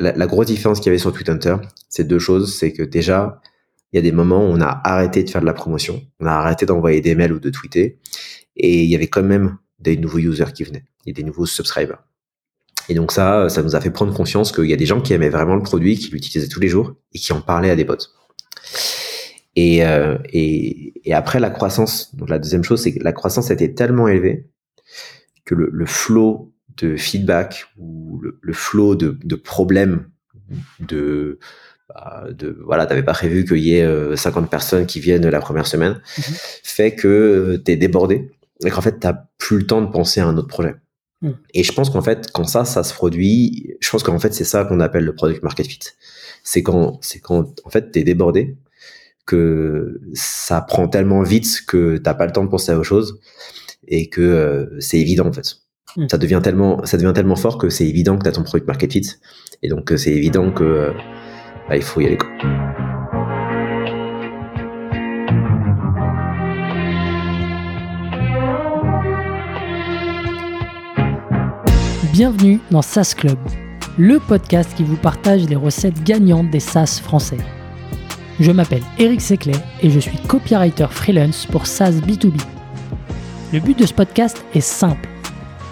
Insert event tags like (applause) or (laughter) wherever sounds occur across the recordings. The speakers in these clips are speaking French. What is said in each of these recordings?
la, la grosse différence qu'il y avait sur Twitter, c'est deux choses. C'est que déjà, il y a des moments où on a arrêté de faire de la promotion, on a arrêté d'envoyer des mails ou de tweeter, et il y avait quand même des nouveaux users qui venaient et des nouveaux subscribers. Et donc ça, ça nous a fait prendre conscience qu'il y a des gens qui aimaient vraiment le produit, qui l'utilisaient tous les jours et qui en parlaient à des potes. Et, euh, et, et, après la croissance, donc la deuxième chose, c'est que la croissance était tellement élevée que le, le flow de feedback ou le, le flow de, de problèmes de bah, de voilà, t'avais pas prévu qu'il y ait 50 euh, personnes qui viennent la première semaine, mm-hmm. fait que euh, t'es débordé et qu'en fait t'as plus le temps de penser à un autre projet. Mm. Et je pense qu'en fait, quand ça, ça se produit, je pense qu'en fait, c'est ça qu'on appelle le product market fit. C'est quand, c'est quand, en fait, t'es débordé, que ça prend tellement vite que t'as pas le temps de penser à autre chose et que euh, c'est évident, en fait. Mm. Ça devient tellement, ça devient tellement fort que c'est évident que t'as ton product market fit. Et donc, c'est évident que, euh, bah, il faut y aller. Bienvenue dans SaaS Club, le podcast qui vous partage les recettes gagnantes des SaaS français. Je m'appelle Eric Seclet et je suis copywriter freelance pour SaaS B2B. Le but de ce podcast est simple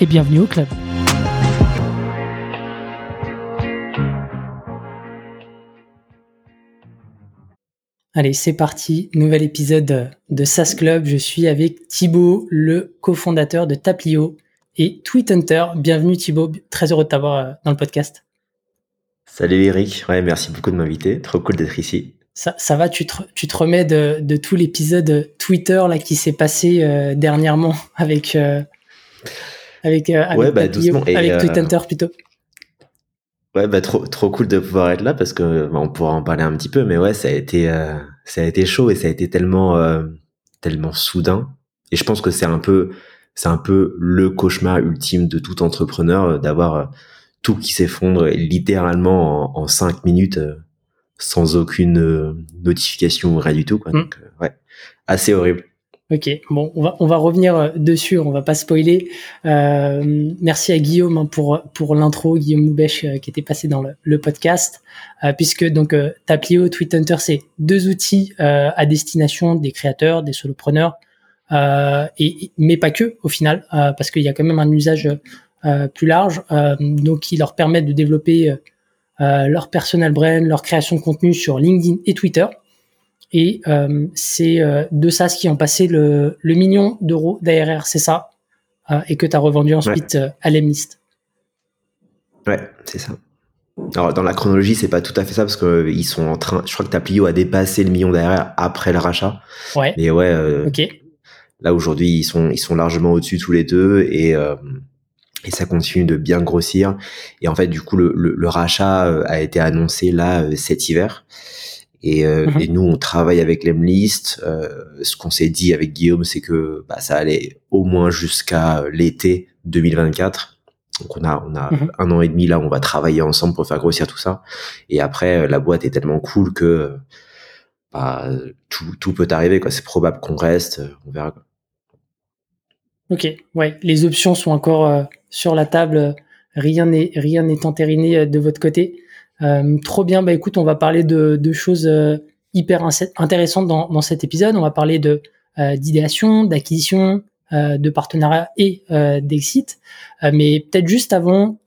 et bienvenue au club. Allez, c'est parti, nouvel épisode de SaaS Club. Je suis avec Thibaut, le cofondateur de Taplio et Tweet Hunter. Bienvenue Thibaut, très heureux de t'avoir euh, dans le podcast. Salut Eric, ouais, merci beaucoup de m'inviter, trop cool d'être ici. Ça, ça va, tu te, tu te remets de, de tout l'épisode Twitter là qui s'est passé euh, dernièrement (laughs) avec euh, avec avec, ouais, bah, doucement. avec Tweet Hunter plutôt. Ouais, bah trop trop cool de pouvoir être là parce que bah, on pourra en parler un petit peu, mais ouais, ça a été ça a été chaud et ça a été tellement tellement soudain. Et je pense que c'est un peu c'est un peu le cauchemar ultime de tout entrepreneur euh, d'avoir euh, tout qui s'effondre littéralement en, cinq minutes euh, sans aucune notification ou rien du tout. Quoi. Mm. Donc, ouais, assez horrible. Ok, bon, on va on va revenir dessus, on va pas spoiler. Euh, merci à Guillaume hein, pour pour l'intro, Guillaume Moubèche qui était passé dans le, podcast, puisque donc Taplio, Tweet Hunter, c'est deux outils à destination des créateurs, des solopreneurs, euh, et, mais pas que au final, euh, parce qu'il y a quand même un usage euh, plus large, donc qui leur permet de développer leur personal brand, leur création de contenu sur LinkedIn et Twitter. Et c'est deux SaaS qui ont passé le, le million d'euros d'ARR, c'est ça, et que tu as revendu ensuite à l'Emlist. Ouais, c'est ça. Alors dans la chronologie, c'est pas tout à fait ça parce que ils sont en train. Je crois que Taplio a dépassé le million d'ARR après le rachat. Ouais. Et ouais. ok. Là aujourd'hui, ils sont ils sont largement au-dessus tous les deux et euh, et ça continue de bien grossir. Et en fait, du coup, le, le, rachat euh, a été annoncé là euh, cet hiver. Et, mhm. et nous, on travaille avec l'Emlist. Euh, ce qu'on s'est dit avec Guillaume, c'est que bah, ça allait au moins jusqu'à l'été 2024. Donc on a on a mhm. un an et demi là, on va travailler ensemble pour faire grossir tout ça. Et après, la boîte est tellement cool que bah, tout, tout peut arriver. C'est probable qu'on reste. On verra. Ok, ouais, les options sont encore euh, sur la table. Rien n'est rien n'est entériné euh, de votre côté. Euh, trop bien. Bah écoute, on va parler de, de choses hyper intéressantes dans, dans, cet épisode. On va parler de d'idéation, d'acquisition, de partenariat et d'exit. mais peut-être juste avant,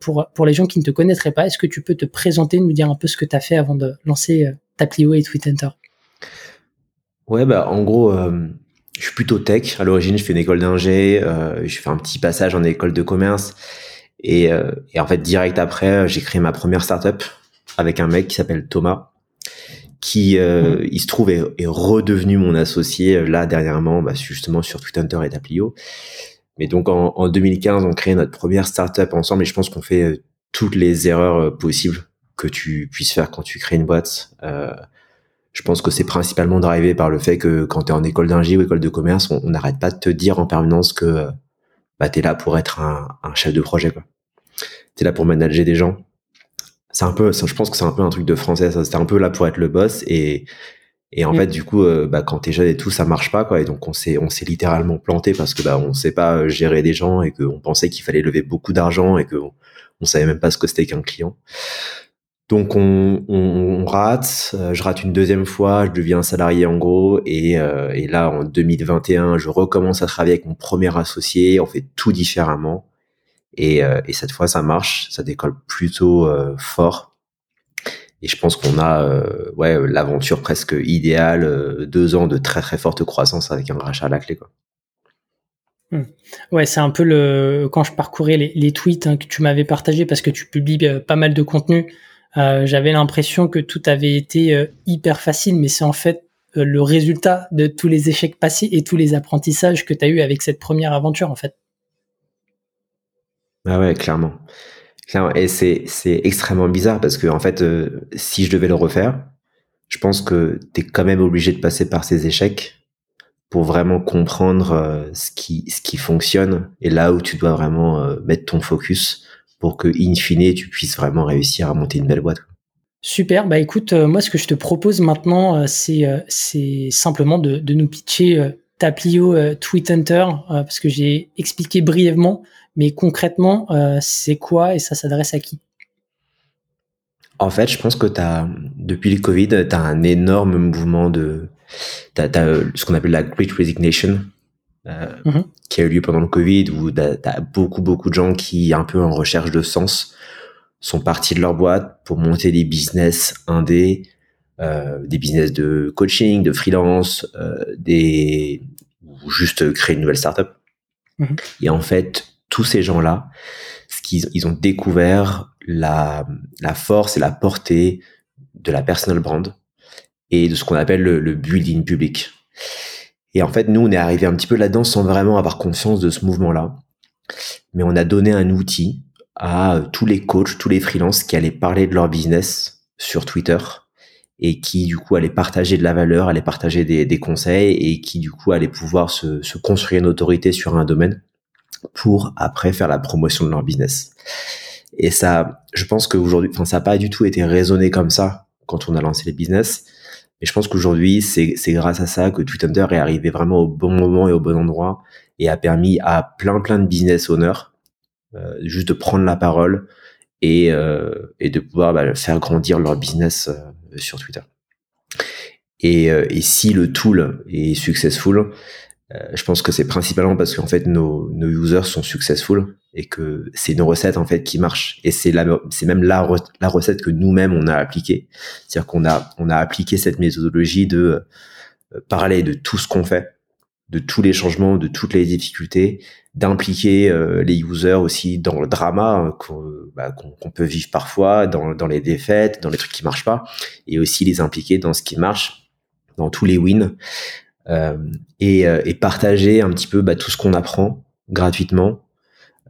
pour pour les gens qui ne te connaîtraient pas, est-ce que tu peux te présenter, nous dire un peu ce que tu as fait avant de lancer Taplio et Tweet Ouais, bah en gros je suis plutôt tech. À l'origine, je fais une école d'ingé, euh, je fais un petit passage en école de commerce. Et, euh, et en fait, direct après, j'ai créé ma première startup avec un mec qui s'appelle Thomas, qui, euh, il se trouve, est, redevenu mon associé euh, là dernièrement, bah, justement sur Twitter et Taplio. Mais donc en, en, 2015, on crée notre première startup ensemble et je pense qu'on fait toutes les erreurs possibles que tu puisses faire quand tu crées une boîte. je pense que c'est principalement drivé par le fait que quand tu es en école d'ingé ou école de commerce, on n'arrête pas de te dire en permanence que bah, tu es là pour être un, un chef de projet. quoi t'es là pour manager des gens. C'est un peu, je pense que c'est un peu un truc de français. C'était un peu là pour être le boss et et en mm. fait, du coup, euh, bah, quand t'es jeune et tout, ça marche pas, quoi. Et donc, on s'est, on s'est littéralement planté parce que, bah, on sait pas euh, gérer des gens et qu'on pensait qu'il fallait lever beaucoup d'argent et qu'on on savait même pas ce que c'était qu'un client. Donc, on, rate. Euh, je rate une deuxième fois. Je deviens salarié en gros. Et, et là, en 2021, je recommence à travailler avec mon premier associé. On fait tout différemment. Et, euh, et, cette fois, ça marche, ça décolle plutôt euh, fort. Et je pense qu'on a euh, ouais l'aventure presque idéale, deux ans de très très forte croissance avec un rachat à la clé. Quoi. Hmm. Ouais, c'est un peu quand je parcourais les, tweets hein, que tu m'avais partagés parce que tu publies pas mal de contenu. Euh, J'avais l'impression que tout avait été hyper facile, mais c'est en fait le résultat de tous les échecs passés et tous les apprentissages que tu as eu avec cette première aventure en fait. Ah ouais, clairement. Et c'est, extrêmement bizarre parce que, en fait, euh, si je devais le refaire, je pense que tu es quand même obligé de passer par ces échecs pour vraiment comprendre euh, ce qui, fonctionne et là où tu dois vraiment euh, mettre ton focus pour que, in fine, tu puisses vraiment réussir à monter une belle boîte. Super, bah écoute, moi ce que je te propose maintenant, c'est c'est simplement de, de nous pitcher ta Plio Tweet Hunter, parce que j'ai expliqué brièvement mais concrètement, euh, c'est quoi et ça s'adresse à qui? En fait, je pense que as, depuis le Covid, tu as un énorme mouvement de... Tu as, ce qu'on appelle la Great Resignation, euh, mm-hmm. qui a eu lieu pendant le Covid, où tu as, beaucoup, beaucoup de gens qui, un peu en recherche de sens, sont partis de leur boîte pour monter des business indés, euh, des business de coaching, de freelance, euh, des ou juste créer une nouvelle startup. Mm-hmm. Et en fait, tous ces gens-là, ce qu'ils ils ont découvert la, la force et la portée de la personal brand et de ce qu'on appelle le, le building public. Et en fait, nous, on est arrivé un petit peu là-dedans sans vraiment avoir conscience de ce mouvement-là. Mais on a donné un outil à tous les coachs, tous les freelances qui allaient parler de leur business sur Twitter et qui du coup allaient partager de la valeur, allaient partager des, des conseils et qui du coup allaient pouvoir se, se construire une autorité sur un domaine pour après faire la promotion de leur business. Et ça, je pense qu'aujourd'hui, enfin, ça n'a pas du tout été raisonné comme ça quand on a lancé les business. Mais je pense qu'aujourd'hui, c'est, grâce à ça que Twitter est arrivé vraiment au bon moment et au bon endroit et a permis à plein plein de business owners euh, juste de prendre la parole et, euh, et de pouvoir bah, faire grandir leur business euh, sur Twitter. Et, euh, et si le tool est successful, je pense que c'est principalement parce qu'en fait nos, nos users sont successful et que c'est nos recettes en fait qui marchent et c'est la c'est même la, recette que nous-mêmes on a appliquée. C'est-à-dire qu'on a on a appliqué cette méthodologie de euh, parler de tout ce qu'on fait de tous les changements de toutes les difficultés d'impliquer euh, les users aussi dans le drama bah, qu'on peut vivre parfois dans, dans les défaites dans les trucs qui marchent pas et aussi les impliquer dans ce qui marche dans tous les wins. euh, et, euh, et, partager un petit peu bah, tout ce qu'on apprend gratuitement.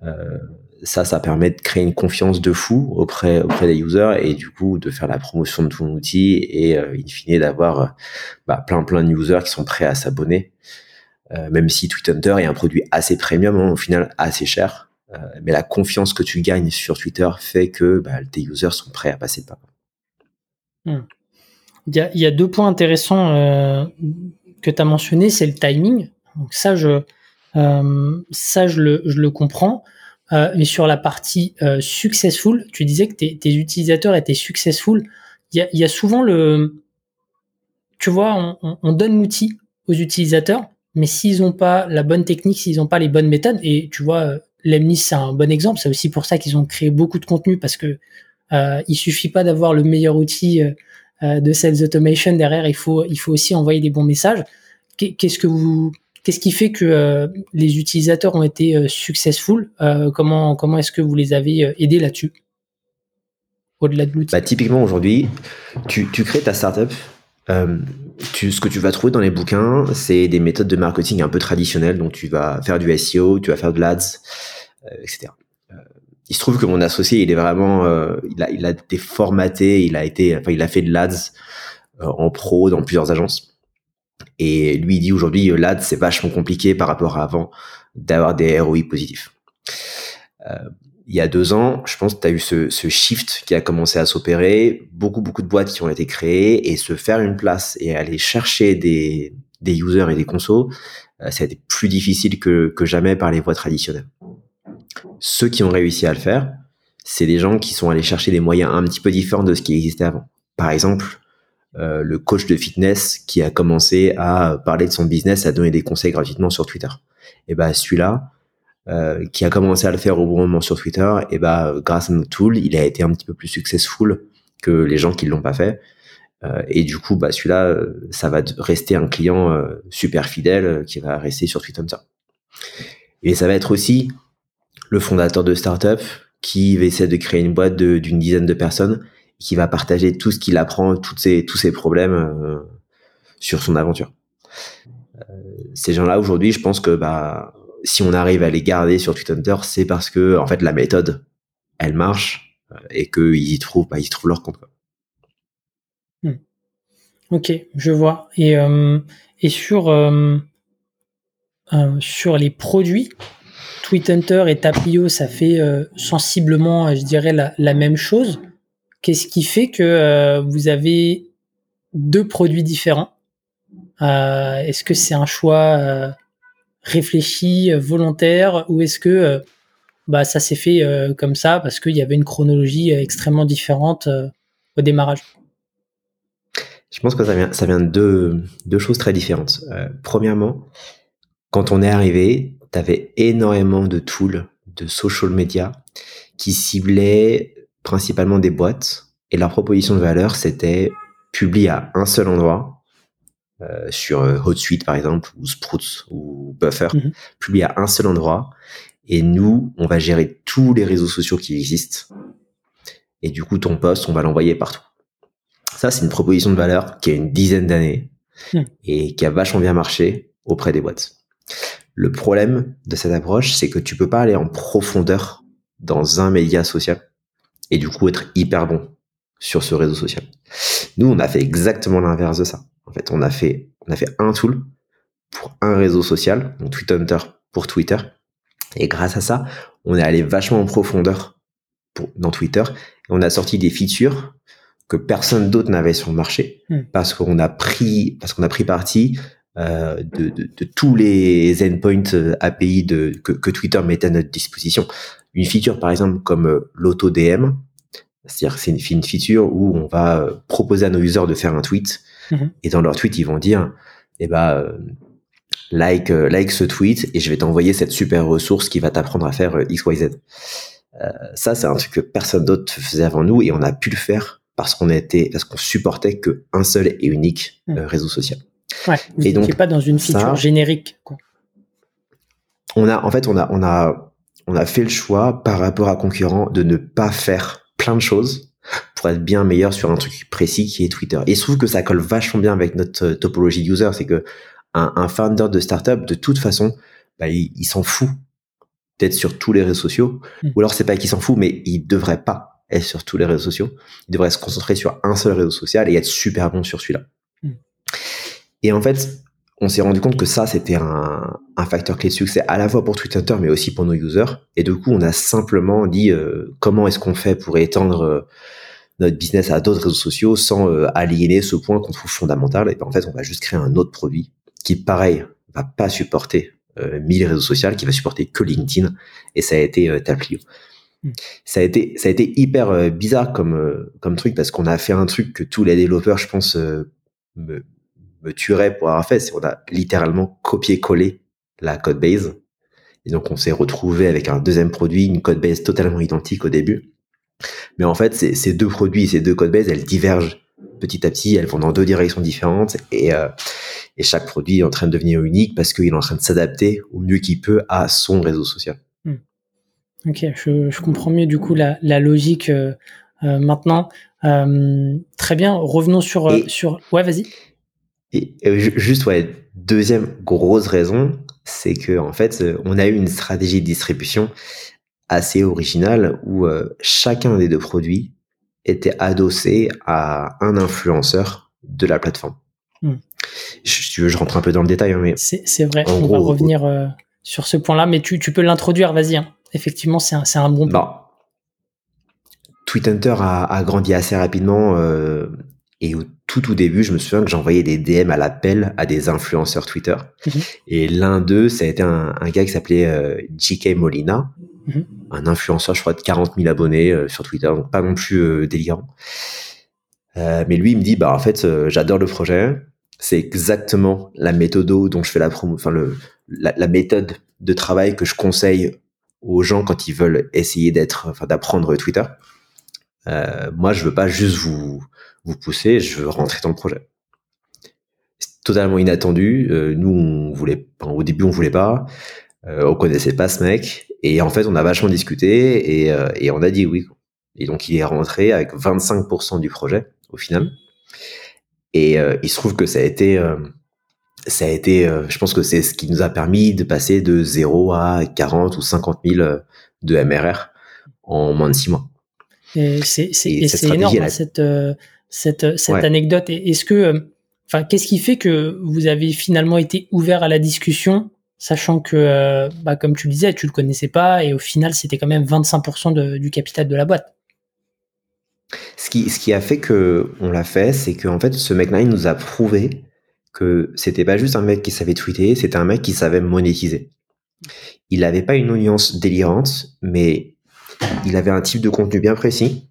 Euh, ça, ça permet de créer une confiance de fou auprès auprès des users et du coup de faire la promotion de ton outil et in fine d'avoir bah, plein plein de users qui sont prêts à s'abonner. Euh, même si Hunter est un produit assez premium, hein, au final assez cher, euh, mais la confiance que tu gagnes sur Twitter fait que bah, tes users sont prêts à passer le pas. Hmm. Il, y a, deux points intéressants euh, que tu as mentionné, c'est le timing. Donc ça, je, euh, ça, je le, je le comprends. Euh, mais sur la partie euh, successful, tu disais que tes, utilisateurs étaient successful. Il y a, souvent le, tu vois, on, on donne l'outil aux utilisateurs, mais s'ils n'ont pas la bonne technique, s'ils n'ont pas les bonnes méthodes, et tu vois, euh, Lemnis c'est un bon exemple. C'est aussi pour ça qu'ils ont créé beaucoup de contenu parce que euh, il suffit pas d'avoir le meilleur outil de sales automation derrière, il faut il faut aussi envoyer des bons messages. Qu'est-ce que vous Qu'est-ce qui fait que euh, les utilisateurs ont été euh, successful Comment comment est-ce que vous les avez aidés là-dessus? Au-delà de l'outil. Bah, typiquement aujourd'hui, tu, tu crées ta startup. Euh, tu, ce que tu vas trouver dans les bouquins, c'est des méthodes de marketing un peu traditionnelles. Donc tu vas faire du SEO, tu vas faire de l'ads, etc il se trouve que mon associé, il est vraiment, euh, il a, été formaté, il a été, enfin, il a fait de l'ads euh, en pro dans plusieurs agences. Et lui, il dit aujourd'hui, l'ads, c'est vachement compliqué par rapport à avant d'avoir des ROI positifs. Euh, il y a deux ans, je pense que tu as eu ce, shift qui a commencé à s'opérer, beaucoup, beaucoup de boîtes qui ont été créées et se faire une place et aller chercher des, users et des consos, euh, ça a été plus difficile que, que jamais par les voies traditionnelles. Ceux qui ont réussi à le faire, c'est des gens qui sont allés chercher des moyens un petit peu différents de ce qui existait avant. Par exemple, euh, le coach de fitness qui a commencé à parler de son business, à donner des conseils gratuitement sur Twitter. Et ben celui-là, euh, qui a commencé à le faire au bon moment sur Twitter, et ben grâce à notre tool, il a été un petit peu plus successful que les gens qui l'ont pas fait. Euh, et du coup, bah, celui-là, ça va rester un client super fidèle qui va rester sur Twitter. Et ça va être aussi le fondateur de startup qui va essayer de créer une boîte d'une dizaine de personnes qui va partager tout ce qu'il apprend, tous ses problèmes sur son aventure. ces gens-là, aujourd'hui, je pense que bah, si on arrive à les garder sur Twitter, c'est parce que en fait la méthode, elle marche et qu'ils y trouvent, bah, y trouvent leur compte. Quoi. Ok, je vois. Et, euh, euh, euh, sur les produits, Tweet Hunter et Tapio, ça fait sensiblement, je dirais, la, même chose. Qu'est-ce qui fait que vous avez deux produits différents? Est-ce que c'est un choix réfléchi, volontaire, ou est-ce que bah, ça s'est fait comme ça parce qu'il y avait une chronologie extrêmement différente au démarrage? Je pense que ça vient, de deux, deux choses très différentes. Euh, premièrement, quand on est arrivé, tu avais énormément de tools de social media qui ciblaient principalement des boîtes et leur proposition de valeur, c'était publier à un seul endroit, euh, sur euh, HotSuite par exemple, ou Sprouts ou Buffer, mhm. publier à un seul endroit. Et nous, on va gérer tous les réseaux sociaux qui existent. Et du coup, ton post, on va l'envoyer partout. Ça, c'est une proposition de valeur qui a une dizaine d'années hmm. et qui a vachement bien marché auprès des boîtes. Le problème de cette approche, c'est que tu peux pas aller en profondeur dans un média social et du coup être hyper bon sur ce réseau social. Nous, on a fait exactement l'inverse de ça. En fait, on a fait, on a fait un tool pour un réseau social, donc Twitter pour Twitter. Et grâce à ça, on est allé vachement en profondeur pour, dans Twitter et on a sorti des features que personne d'autre n'avait sur le marché hmm. parce qu'on a pris parce qu'on a pris parti de, de, de, tous les endpoints euh, API de, que, que, Twitter mettait à notre disposition. Une feature par exemple comme euh, l'auto DM, c'est-à-dire c'est une, une, feature où on va euh, proposer à nos users de faire un tweet hmm. et dans leur tweet ils vont dire eh ben like like ce tweet et je vais t'envoyer cette super ressource qui va t'apprendre à faire X Y Z. ça c'est un truc que personne d'autre faisait avant nous et on a pu le faire parce qu'on était, parce qu'on supportait qu'un seul et unique hmm. euh, réseau social. Ouais, et donc pas dans une feature générique. Quoi. On a, en fait, on a, on a, on a fait le choix par rapport à concurrent de ne pas faire plein de choses pour être bien meilleur sur un truc précis qui est Twitter. Et je trouve que ça colle vachement bien avec notre euh, topologie user, c'est que un, un, founder de startup, de toute façon, bah, il, s'en fout d'être sur tous les réseaux sociaux, hmm. ou alors c'est pas qu'il s'en fout, mais il devrait pas sur tous les réseaux sociaux. Il devrait se concentrer sur un seul réseau social et être super bon sur celui-là. Hmm. Et en fait, on s'est rendu compte que ça, c'était un, facteur clé de succès à la fois pour Twitter, mais aussi pour nos users. Et du coup, on a simplement dit euh, comment est-ce qu'on fait pour étendre euh, notre business à d'autres réseaux sociaux sans euh, aliéner ce point qu'on trouve fondamental? Et ben, en fait, on va juste créer un autre produit qui, pareil, va pas supporter 1000 réseaux sociaux, qui va supporter que LinkedIn. Et ça a été Taplio. Hmm. Ça a été, ça a été hyper euh, bizarre comme, euh, comme truc parce qu'on a fait un truc que tous les développeurs, je pense, euh, me, me tueraient pour avoir fait. C'est qu'on a littéralement copié-collé la code base. Et donc, on s'est retrouvé avec un deuxième produit, une code base totalement identique au début. Mais en fait, ces deux produits, ces deux code bases, elles divergent petit à petit, elles vont dans deux directions différentes et, et chaque produit est en train de devenir unique parce qu'il est en train de s'adapter au mieux qu'il peut à son réseau social. Ok, je, je, comprends mieux du coup la, la logique euh, euh maintenant. Euh, très bien, revenons sur euh, sur. Ouais, vas-y. Et juste ouais, deuxième grosse raison, c'est que en fait, on a eu une stratégie de distribution assez original où chacun des deux produits était adossé à un influenceur de la plateforme. Hmm. Si tu veux, je rentre un peu dans le détail, hein, mais c'est vrai. on va revenir sur ce point-là, mais tu, tu peux l'introduire, vas-y. Hein. Effectivement, c'est un, un, bon point. Bah, Twitter a, a, grandi assez rapidement euh, et au tout tout début, je me souviens que j'envoyais des DM à l'appel à des influenceurs Twitter. Mhm. Et l'un d'eux, ça a été un, un gars qui s'appelait euh, JK Molina, mhm. un influenceur, je crois, de 40 000 abonnés euh, sur Twitter, donc pas non plus euh, délirant. Mais lui, il me dit, bah en fait, j'adore le projet. C'est exactement la méthode dont je fais la promo, enfin le, la, la méthode de travail que je conseille aux gens quand ils veulent essayer d'être, enfin d'apprendre Twitter. Moi, je veux pas juste vous vous pousser, je veux rentrer dans le projet. C'est totalement inattendu. Euh, nous, on voulait, au début, on voulait pas. Euh, on connaissait pas ce mec, et en fait, on a vachement discuté et, euh, et on a dit oui. Et donc, il est rentré avec 25% du projet au final. Et euh, il se trouve que ça a été ça a été, euh, je pense que c'est ce qui nous a permis de passer de 0 à 40 ou 50 000 euh, de MRR en moins de 6 mois. c'est énorme hein, cette, euh, cette, cette anecdote. Est-ce que, enfin, qu'est-ce qui fait que vous avez finalement été ouvert à la discussion, sachant que, bah, comme tu le disais, tu le connaissais pas et au final, c'était quand même 25% de, du capital de la boîte? Ce qui, ce qui a fait que on l'a fait, c'est qu'en fait, ce mec-là, il nous a prouvé que c'était pas juste un mec qui savait tweeter, c'était un mec qui savait monétiser. Il n'avait pas une audience délirante, mais il avait un type de contenu bien précis.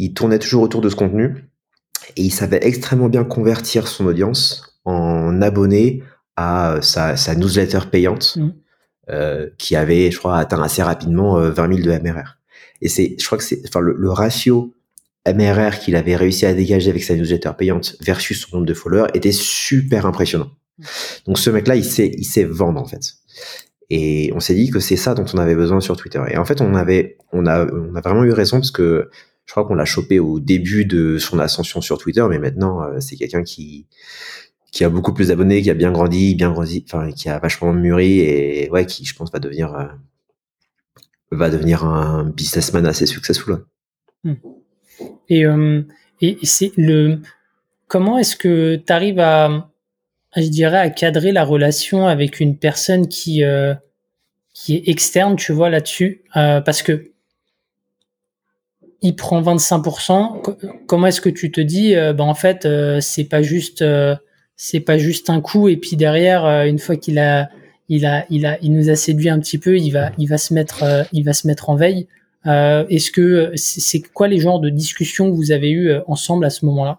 Il tournait toujours autour de ce contenu et il savait extrêmement bien convertir son audience en abonnés à sa, sa newsletter payante mmh. euh, qui avait, je crois, atteint assez rapidement 20 euh, 000 de MRR. Et c'est, je crois que c'est, enfin, le, le ratio MRR qu'il avait réussi à dégager avec sa newsletter payante versus son nombre de followers était super impressionnant. Donc ce mec-là, il sait, il sait vendre en fait. Et on s'est dit que c'est ça dont on avait besoin sur Twitter. Et en fait, on avait, on a, on a vraiment eu raison parce que je crois qu'on l'a chopé au début de son ascension sur Twitter, mais maintenant euh, c'est quelqu'un qui, qui a beaucoup plus d'abonnés, qui a bien grandi, bien grandi, enfin qui a vachement mûri et ouais, qui je pense va devenir, euh, va devenir un businessman assez successful. Hmm. Et, euh, et c'est le comment est-ce que tu arrives à, je dirais, à cadrer la relation avec une personne qui qui est externe, tu vois là-dessus, parce que il prend 25%. Comment est-ce que tu te dis, euh, ben en fait, euh, c'est pas juste, euh, c'est pas juste un coup, et puis derrière, une fois qu'il a, il a, il a, il nous a séduit un petit peu, il va, il va se mettre, il va se mettre en veille. Euh, Est-ce que c'est quoi les genres de discussions que vous avez eues euh, ensemble à ce moment-là?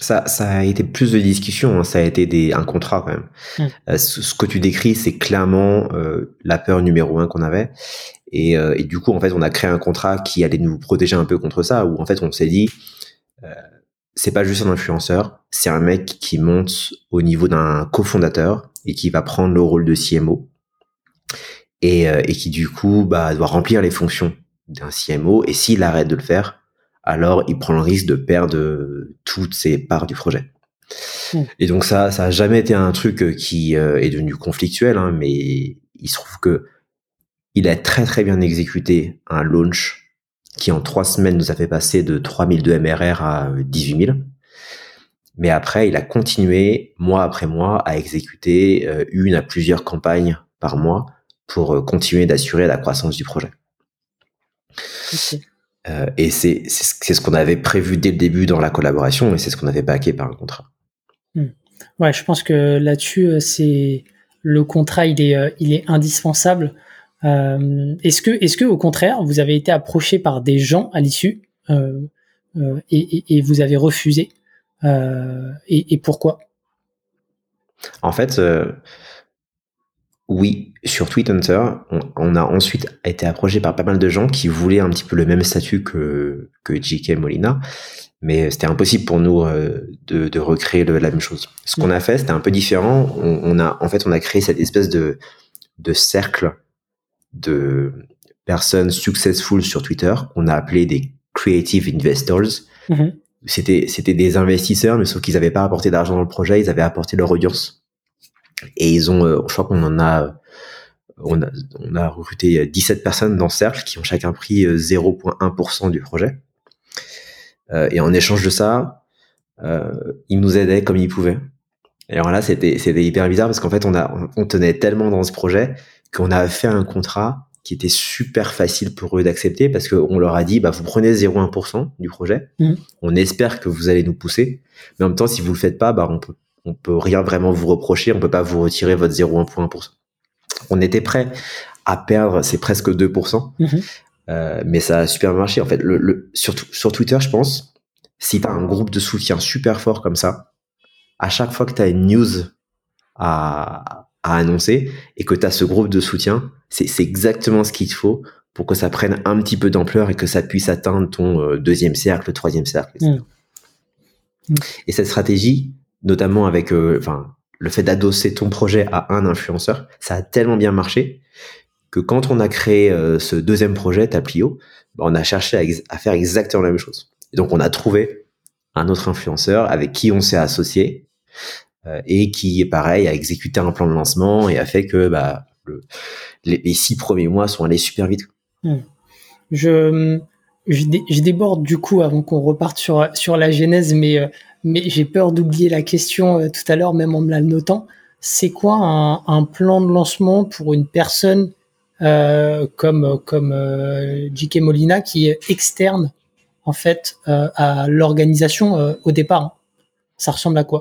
Ça, ça a été plus de discussions, hein. ça a été des, un contrat quand même. Hum. Euh, ce, que tu décris, c'est clairement euh, la peur numéro un qu'on avait. Et, euh, et, du coup, en fait, on a créé un contrat qui allait nous protéger un peu contre ça, où en fait, on s'est dit, euh, c'est pas juste un influenceur, c'est un mec qui monte au niveau d'un cofondateur et qui va prendre le rôle de CMO et, euh, et qui du coup bah, doit remplir les fonctions d'un CMO. Et s'il arrête de le faire, alors il prend le risque de perdre toutes ses parts du projet. Hmm. Et donc ça, ça a jamais été un truc euh, qui euh, est devenu conflictuel, hein, mais il se trouve que il a très très bien exécuté un launch qui en trois semaines nous a fait passer de 3000 de MRR à 18 000. Mais après, il a continué mois après mois à exécuter une à plusieurs campagnes par mois pour euh, continuer d'assurer la croissance du projet. Euh, et c'est ce qu'on avait prévu dès le début dans la collaboration et c'est ce qu'on avait baqué par un contrat. Hmm. Ouais, je pense que là-dessus, euh, c'est le contrat, il est, il est indispensable. est-ce que, est-ce que au contraire, vous avez été approché par des gens à l'issue et, et, vous avez refusé et, et, pourquoi? En fait, oui, sur Tweethunter, on, on, a ensuite été approché par pas mal de gens qui voulaient un petit peu le même statut que, que JK Molina, mais c'était impossible pour nous euh, de, de, recréer le, la même chose. Ce qu'on a fait, c'était un peu différent. On, on, a, en fait, on a créé cette espèce de, de cercle de personnes successful sur Twitter qu'on a appelé des creative investors. Mm-hmm. C'était, c'était des investisseurs, mais sauf qu'ils n'avaient pas apporté d'argent dans le projet, ils avaient apporté leur audience. Et ils ont, euh, je crois qu'on en a, on a, on a recruté 17 personnes dans ce cercle qui ont chacun pris 0,1% du projet. et en échange de ça, ils nous aidaient comme ils pouvaient. Et alors là, c'était c'était hyper bizarre parce qu'en fait, on a on tenait tellement dans ce projet qu'on a fait un contrat qui était super facile pour eux d'accepter parce qu'on leur a dit bah vous prenez 0,1% du projet. Mmh. On espère que vous allez nous pousser, mais en même temps, si vous le faites pas, bah on peut on peut rien vraiment vous reprocher, on peut pas vous retirer votre 0,1%. On était prêt à perdre, c'est presque 2%, mmh. euh, mais ça a super marché. En fait, le, le sur, sur Twitter, je pense, si tu as un groupe de soutien super fort comme ça, à chaque fois que tu as une news à, à annoncer et que tu as ce groupe de soutien, c'est exactement ce qu'il te faut pour que ça prenne un petit peu d'ampleur et que ça puisse atteindre ton euh, deuxième cercle, troisième cercle, etc. Mm. Mm. Et cette stratégie, notamment avec euh, enfin le fait d'adosser ton projet à un influenceur, ça a tellement bien marché que quand on a créé euh, ce deuxième projet, Taplio, bah, on a cherché à, faire exactement la même chose. Donc on a trouvé un autre influenceur avec qui on s'est associé euh, et qui, pareil, a exécuté un plan de lancement et a fait que bah, les, six premiers mois sont allés super vite. Hmm. Je, je, déborde du coup avant qu'on reparte sur, sur la genèse, mais, mais j'ai peur d'oublier la question euh, tout à l'heure, même en me la notant. C'est quoi un, plan de lancement pour une personne euh, comme, comme euh, J.K. Molina qui est externe en fait à l'organisation au départ Ça ressemble à quoi?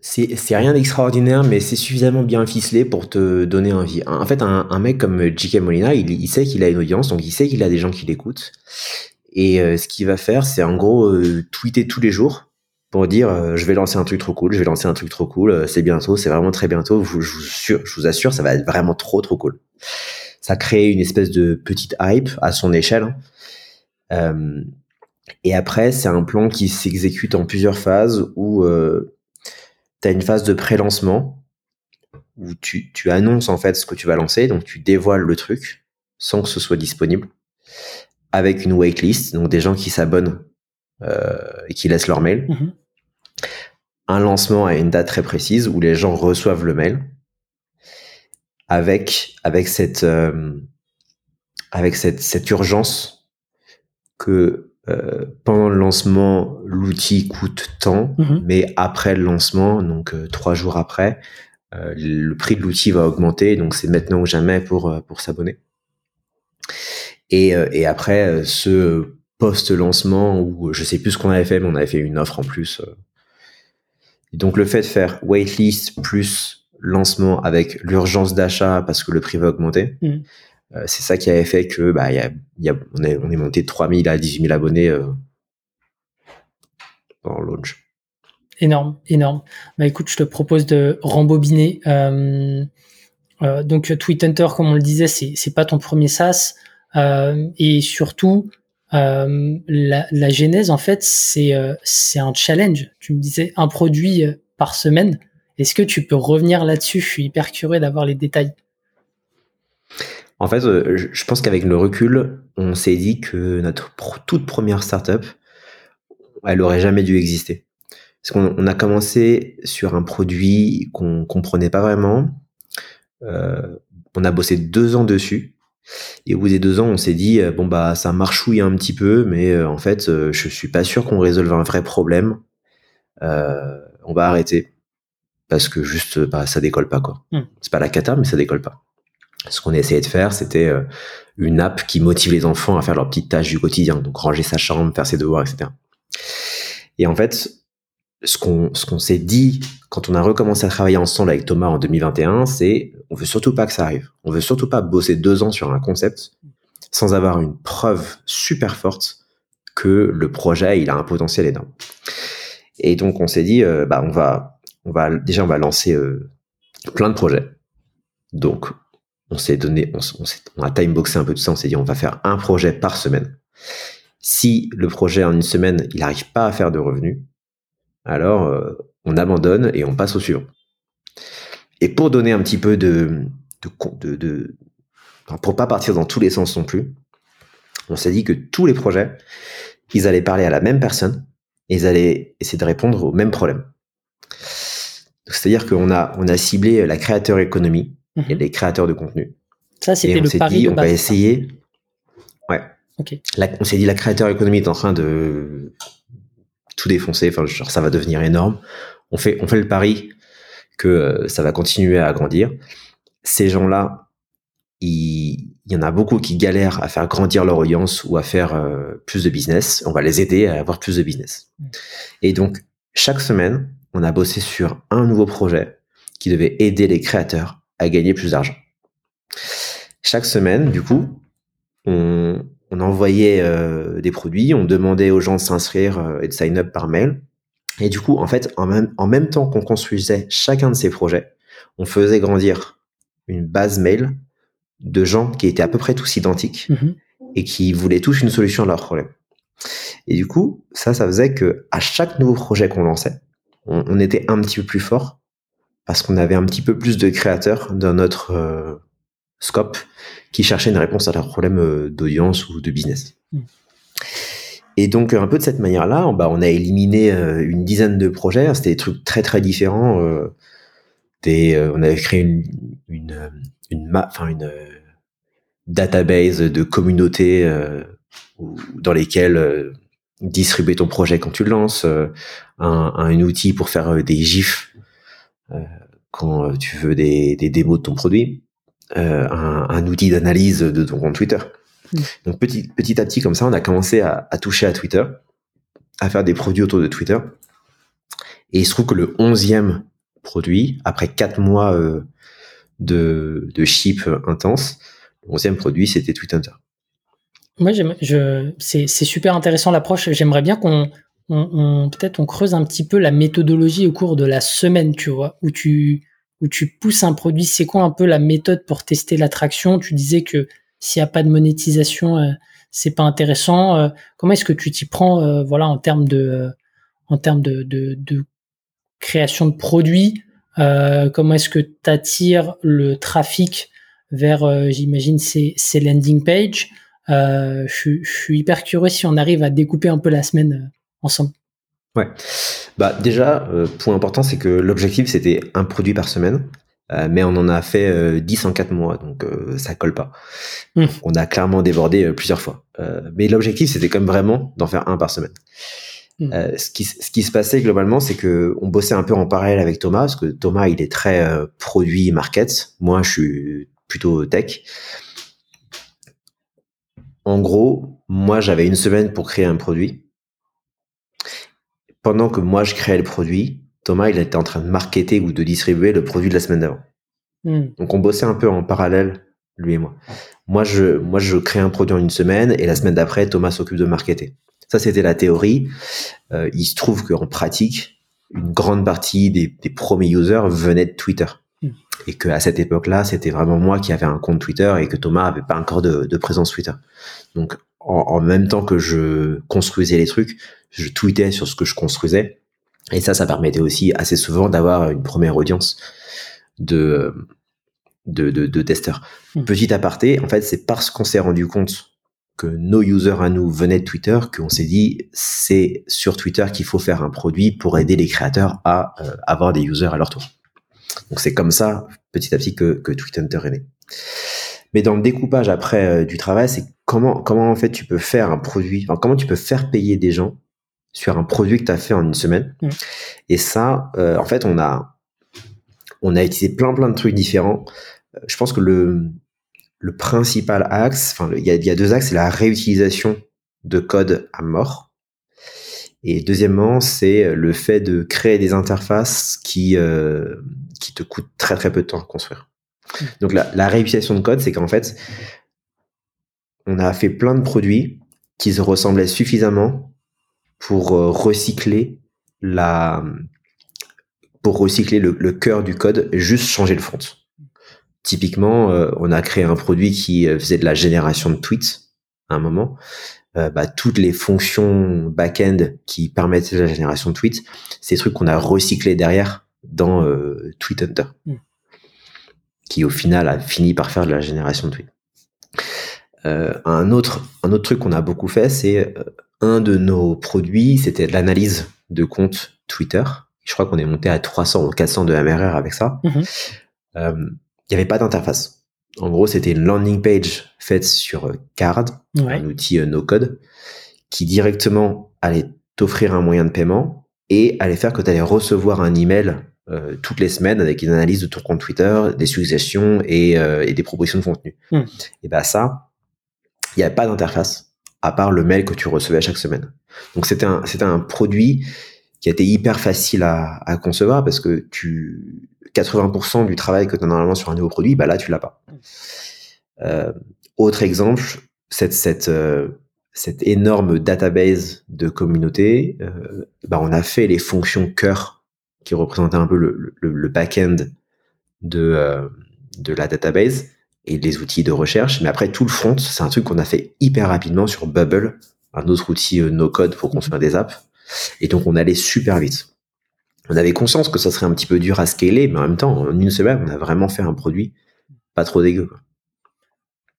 C'est rien d'extraordinaire, mais c'est suffisamment bien ficelé pour te donner envie. En fait, un, un mec comme J.K. Molina, il, il sait qu'il a une audience, donc il sait qu'il a des gens qui l'écoutent. Et euh, ce qu'il va faire, c'est en gros euh, tweeter tous les jours pour dire euh, je vais lancer un truc trop cool, je vais lancer un truc trop cool, c'est bientôt, c'est vraiment très bientôt. Je, vous assure, ça va être vraiment trop trop cool. Ça crée une espèce de petite hype à son échelle. Hein. et après, c'est un plan qui s'exécute en plusieurs phases où tu as une phase de pré-lancement où tu, annonces en fait ce que tu vas lancer, donc tu dévoiles le truc sans que ce soit disponible, avec une waitlist, donc des gens qui s'abonnent euh, et qui laissent leur mail. Mm-hmm. Un lancement à une date très précise où les gens reçoivent le mail, avec avec cette euh, avec cette, cette urgence que euh, pendant le lancement, l'outil coûte tant, mhm. mais après le lancement, donc trois jours après, le prix de l'outil va augmenter, donc c'est maintenant ou jamais pour pour s'abonner. Et, et après ce post-lancement où je sais plus ce qu'on avait fait, mais on avait fait une offre en plus. Donc le fait de faire waitlist plus lancement avec l'urgence d'achat parce que le prix va augmenter. Euh, c'est ça qui avait fait que bah, y a, y a, on, est, on est monté de 3000 à 18 000 abonnés euh, dans le launch. Énorme, énorme. Bah écoute, je te propose de rembobiner. Euh, euh, donc Tweet Hunter, comme on le disait, c'est pas ton premier SaaS euh, et surtout euh, la, la, genèse en fait c'est c'est un challenge. Tu me disais un produit par semaine. Est-ce que tu peux revenir là-dessus? Je suis hyper curieux d'avoir les détails. En fait, euh, je pense qu'avec le recul, on s'est dit que notre toute première startup, elle aurait jamais dû exister. Parce qu'on a commencé sur un produit qu'on comprenait pas vraiment. Euh, on a bossé deux ans dessus. Et au bout des deux ans, on s'est dit euh, bon bah ça marchouille un petit peu, mais en fait, je suis pas sûr qu'on résolve un vrai problème. on va arrêter parce que juste bah ça décolle pas quoi. Hmm. C'est pas la cata, mais ça décolle pas ce qu'on essayait de faire, c'était euh, une app qui motive les enfants à faire leurs petites tâches du quotidien, donc ranger sa chambre, faire ses devoirs, etc. Et en fait, ce qu'on ce qu'on s'est dit quand on a recommencé à travailler ensemble avec Thomas en 2021, c'est on veut surtout pas que ça arrive. On veut surtout pas bosser deux ans sur un concept sans avoir une preuve super forte que le projet il a un potentiel énorme. Et donc on s'est dit euh, bah on va on va déjà on va lancer euh, plein de projets. Donc on s'est donné, on, on, a timeboxé un peu tout ça, on s'est dit on va faire un projet par semaine. Si le projet en une semaine, il n'arrive pas à faire de revenus, alors euh, on abandonne et on passe au suivant. Et pour donner un petit peu de, de, de, pour pas partir dans tous les sens non plus, on s'est dit que tous les projets, ils allaient parler à la même personne et ils allaient essayer de répondre au même problème. C'est-à-dire qu'on a, on a ciblé la créateur économie y a des créateurs de contenu. Ça, Et c'était on le s'est pari dit, de on base. va essayer. Ouais. La- on s'est dit, la créateur économie est en train de tout défoncer. Enfin, genre, ça va devenir énorme. On fait, on fait le pari que euh, ça va continuer à grandir. Ces gens-là, il, il y en a beaucoup qui galèrent à faire grandir leur audience ou à faire euh, plus de business. On va les aider à avoir plus de business. Mm. Et donc, chaque semaine, on a bossé sur un nouveau projet qui devait aider les créateurs à gagner plus d'argent. Chaque semaine, du coup, on, on envoyait euh, des produits, on demandait aux gens de s'inscrire euh, et de sign up par mail. Et du coup, en fait, en même, en même temps qu'on construisait chacun de ces projets, on faisait grandir une base mail de gens qui étaient à peu près tous identiques Mhm. et qui voulaient tous une solution à leurs problèmes. Et du coup, ça, ça faisait que à chaque nouveau projet qu'on lançait, on, on était un petit peu plus fort parce qu'on avait un petit peu plus de créateurs dans notre euh, scope qui cherchaient une réponse à leurs problèmes euh, d'audience ou de business. Mm. Et donc, un peu de cette manière-là, bah, on a éliminé euh, une dizaine de projets. C'était des trucs très très différents. euh, des, on avait créé une, une, une, ma- enfin une database de communautés dans lesquelles distribuer ton projet quand tu le lances, un, un outil pour faire des gifs quand tu veux des, des démos de ton produit, euh, un, un outil d'analyse de ton compte Twitter. Donc petit, petit à petit, comme ça, on a commencé à, à toucher à Twitter, à faire des produits autour de Twitter. Et il se trouve que le onzième produit, après quatre mois euh, de, de ship intense, le onzième produit, c'était Tweethunter. Moi, je, c'est, c'est super intéressant l'approche. J'aimerais bien qu'on, on, on- peut-être on creuse un petit peu la méthodologie au cours de la semaine, tu vois, où tu, où tu pousses un produit. C'est quoi un peu la méthode pour tester l'attraction? Tu disais que s'il n'y a pas de monétisation, euh, c'est pas intéressant. Euh, comment est-ce que tu t'y prends, euh, voilà, en termes de, en termes de, de, création de produits Comment est-ce que tu attires le trafic vers, j'imagine, ces, ces landing pages? Je, suis- je suis hyper curieux si on arrive à découper un peu la semaine ensemble. Ouais. Bah déjà, euh, point important, c'est que l'objectif c'était un produit par semaine, euh, mais on en a fait euh, 10 en 4 mois, donc euh, ça colle pas. Mm. On a clairement débordé euh, plusieurs fois. Euh, mais l'objectif c'était quand même vraiment d'en faire un par semaine. Mm. Euh, ce, qui, ce qui se passait globalement, c'est que on bossait un peu en parallèle avec Thomas, parce que Thomas il est très euh, produit market, moi je suis plutôt tech. En gros, moi j'avais une semaine pour créer un produit pendant que moi je créais le produit, Thomas il était en train de marketer ou de distribuer le produit de la semaine d'avant. Hmm. Donc on bossait un peu en parallèle, lui et moi. Moi je, moi je crée un produit en une semaine et la semaine d'après Thomas s'occupe de marketer. Ça c'était la théorie. Euh, il se trouve qu'en pratique, une grande partie des, des premiers users venaient de Twitter. Mm. Et qu'à cette époque-là, c'était vraiment moi qui avais un compte Twitter et que Thomas avait pas encore de, de présence Twitter. Donc en, en même temps que je construisais les trucs, je tweetais sur ce que je construisais. Et ça, ça permettait aussi assez souvent d'avoir une première audience de, de, de, de testeurs. Mm. Petit aparté, en fait, c'est parce qu'on s'est rendu compte que nos users à nous venaient de Twitter qu'on s'est dit c'est sur Twitter qu'il faut faire un produit pour aider les créateurs à euh, avoir des users à leur tour. Donc c'est comme ça, petit à petit, que, que Tweethunter est né. Mais dans le découpage après euh, du travail, c'est comment, comment en fait tu peux faire un produit, enfin, comment tu peux faire payer des gens sur un produit que tu as fait en une semaine. Mm. Et ça, euh, en fait, on a, on a utilisé plein plein de trucs différents. Euh, Je pense que le, le principal axe, enfin, il y a, y a deux axes, c'est la réutilisation de code à mort. Et deuxièmement, c'est le fait de créer des interfaces qui, euh, qui te coûtent très très peu de temps à construire. Donc la, réutilisation de code, c'est qu'en fait, on a fait plein de produits qui se ressemblaient suffisamment pour euh, recycler la, pour recycler le, cœur du code, juste changer le front. Typiquement, euh, on a créé un produit qui euh, faisait de la génération de tweets à un moment. Bah, toutes les fonctions back-end qui permettaient la génération de tweets, c'est des trucs qu'on a recyclés derrière dans euh, TweetHunter, Mm. Qui au final a fini par faire de la génération de tweets. Euh, un autre un autre truc qu'on a beaucoup fait, c'est euh, un de nos produits, c'était de l'analyse de compte Twitter. Je crois qu'on est monté à 300 ou 400 de MRR avec ça. Mhm. Euh, il n'y avait pas d'interface. En gros, c'était une landing page faite sur Card, un outil no-code, qui directement allait t'offrir un moyen de paiement et allait faire que tu allais recevoir un email euh, toutes les semaines avec une analyse de ton compte Twitter, des suggestions et, euh, et des propositions de contenu. Hmm. Et ben ça, il n'y a pas d'interface à part le mail que tu recevais chaque semaine. Donc c'était un c'était un produit qui a été hyper facile à, à concevoir parce que tu 80% du travail que tu as normalement sur un nouveau produit, bah là tu l'as pas. Euh, autre exemple, cette cette euh, cette énorme database de communauté, euh, bah on a fait les fonctions cœur qui représentait un peu le, back-end de, euh, de la database et les outils de recherche. Mais après, tout le front, c'est un truc qu'on a fait hyper rapidement sur Bubble, un autre outil euh, no-code pour construire des apps. Et donc, on allait super vite. On avait conscience que ça serait un petit peu dur à scaler, mais en même temps, en une semaine, on a vraiment fait un produit pas trop dégueu.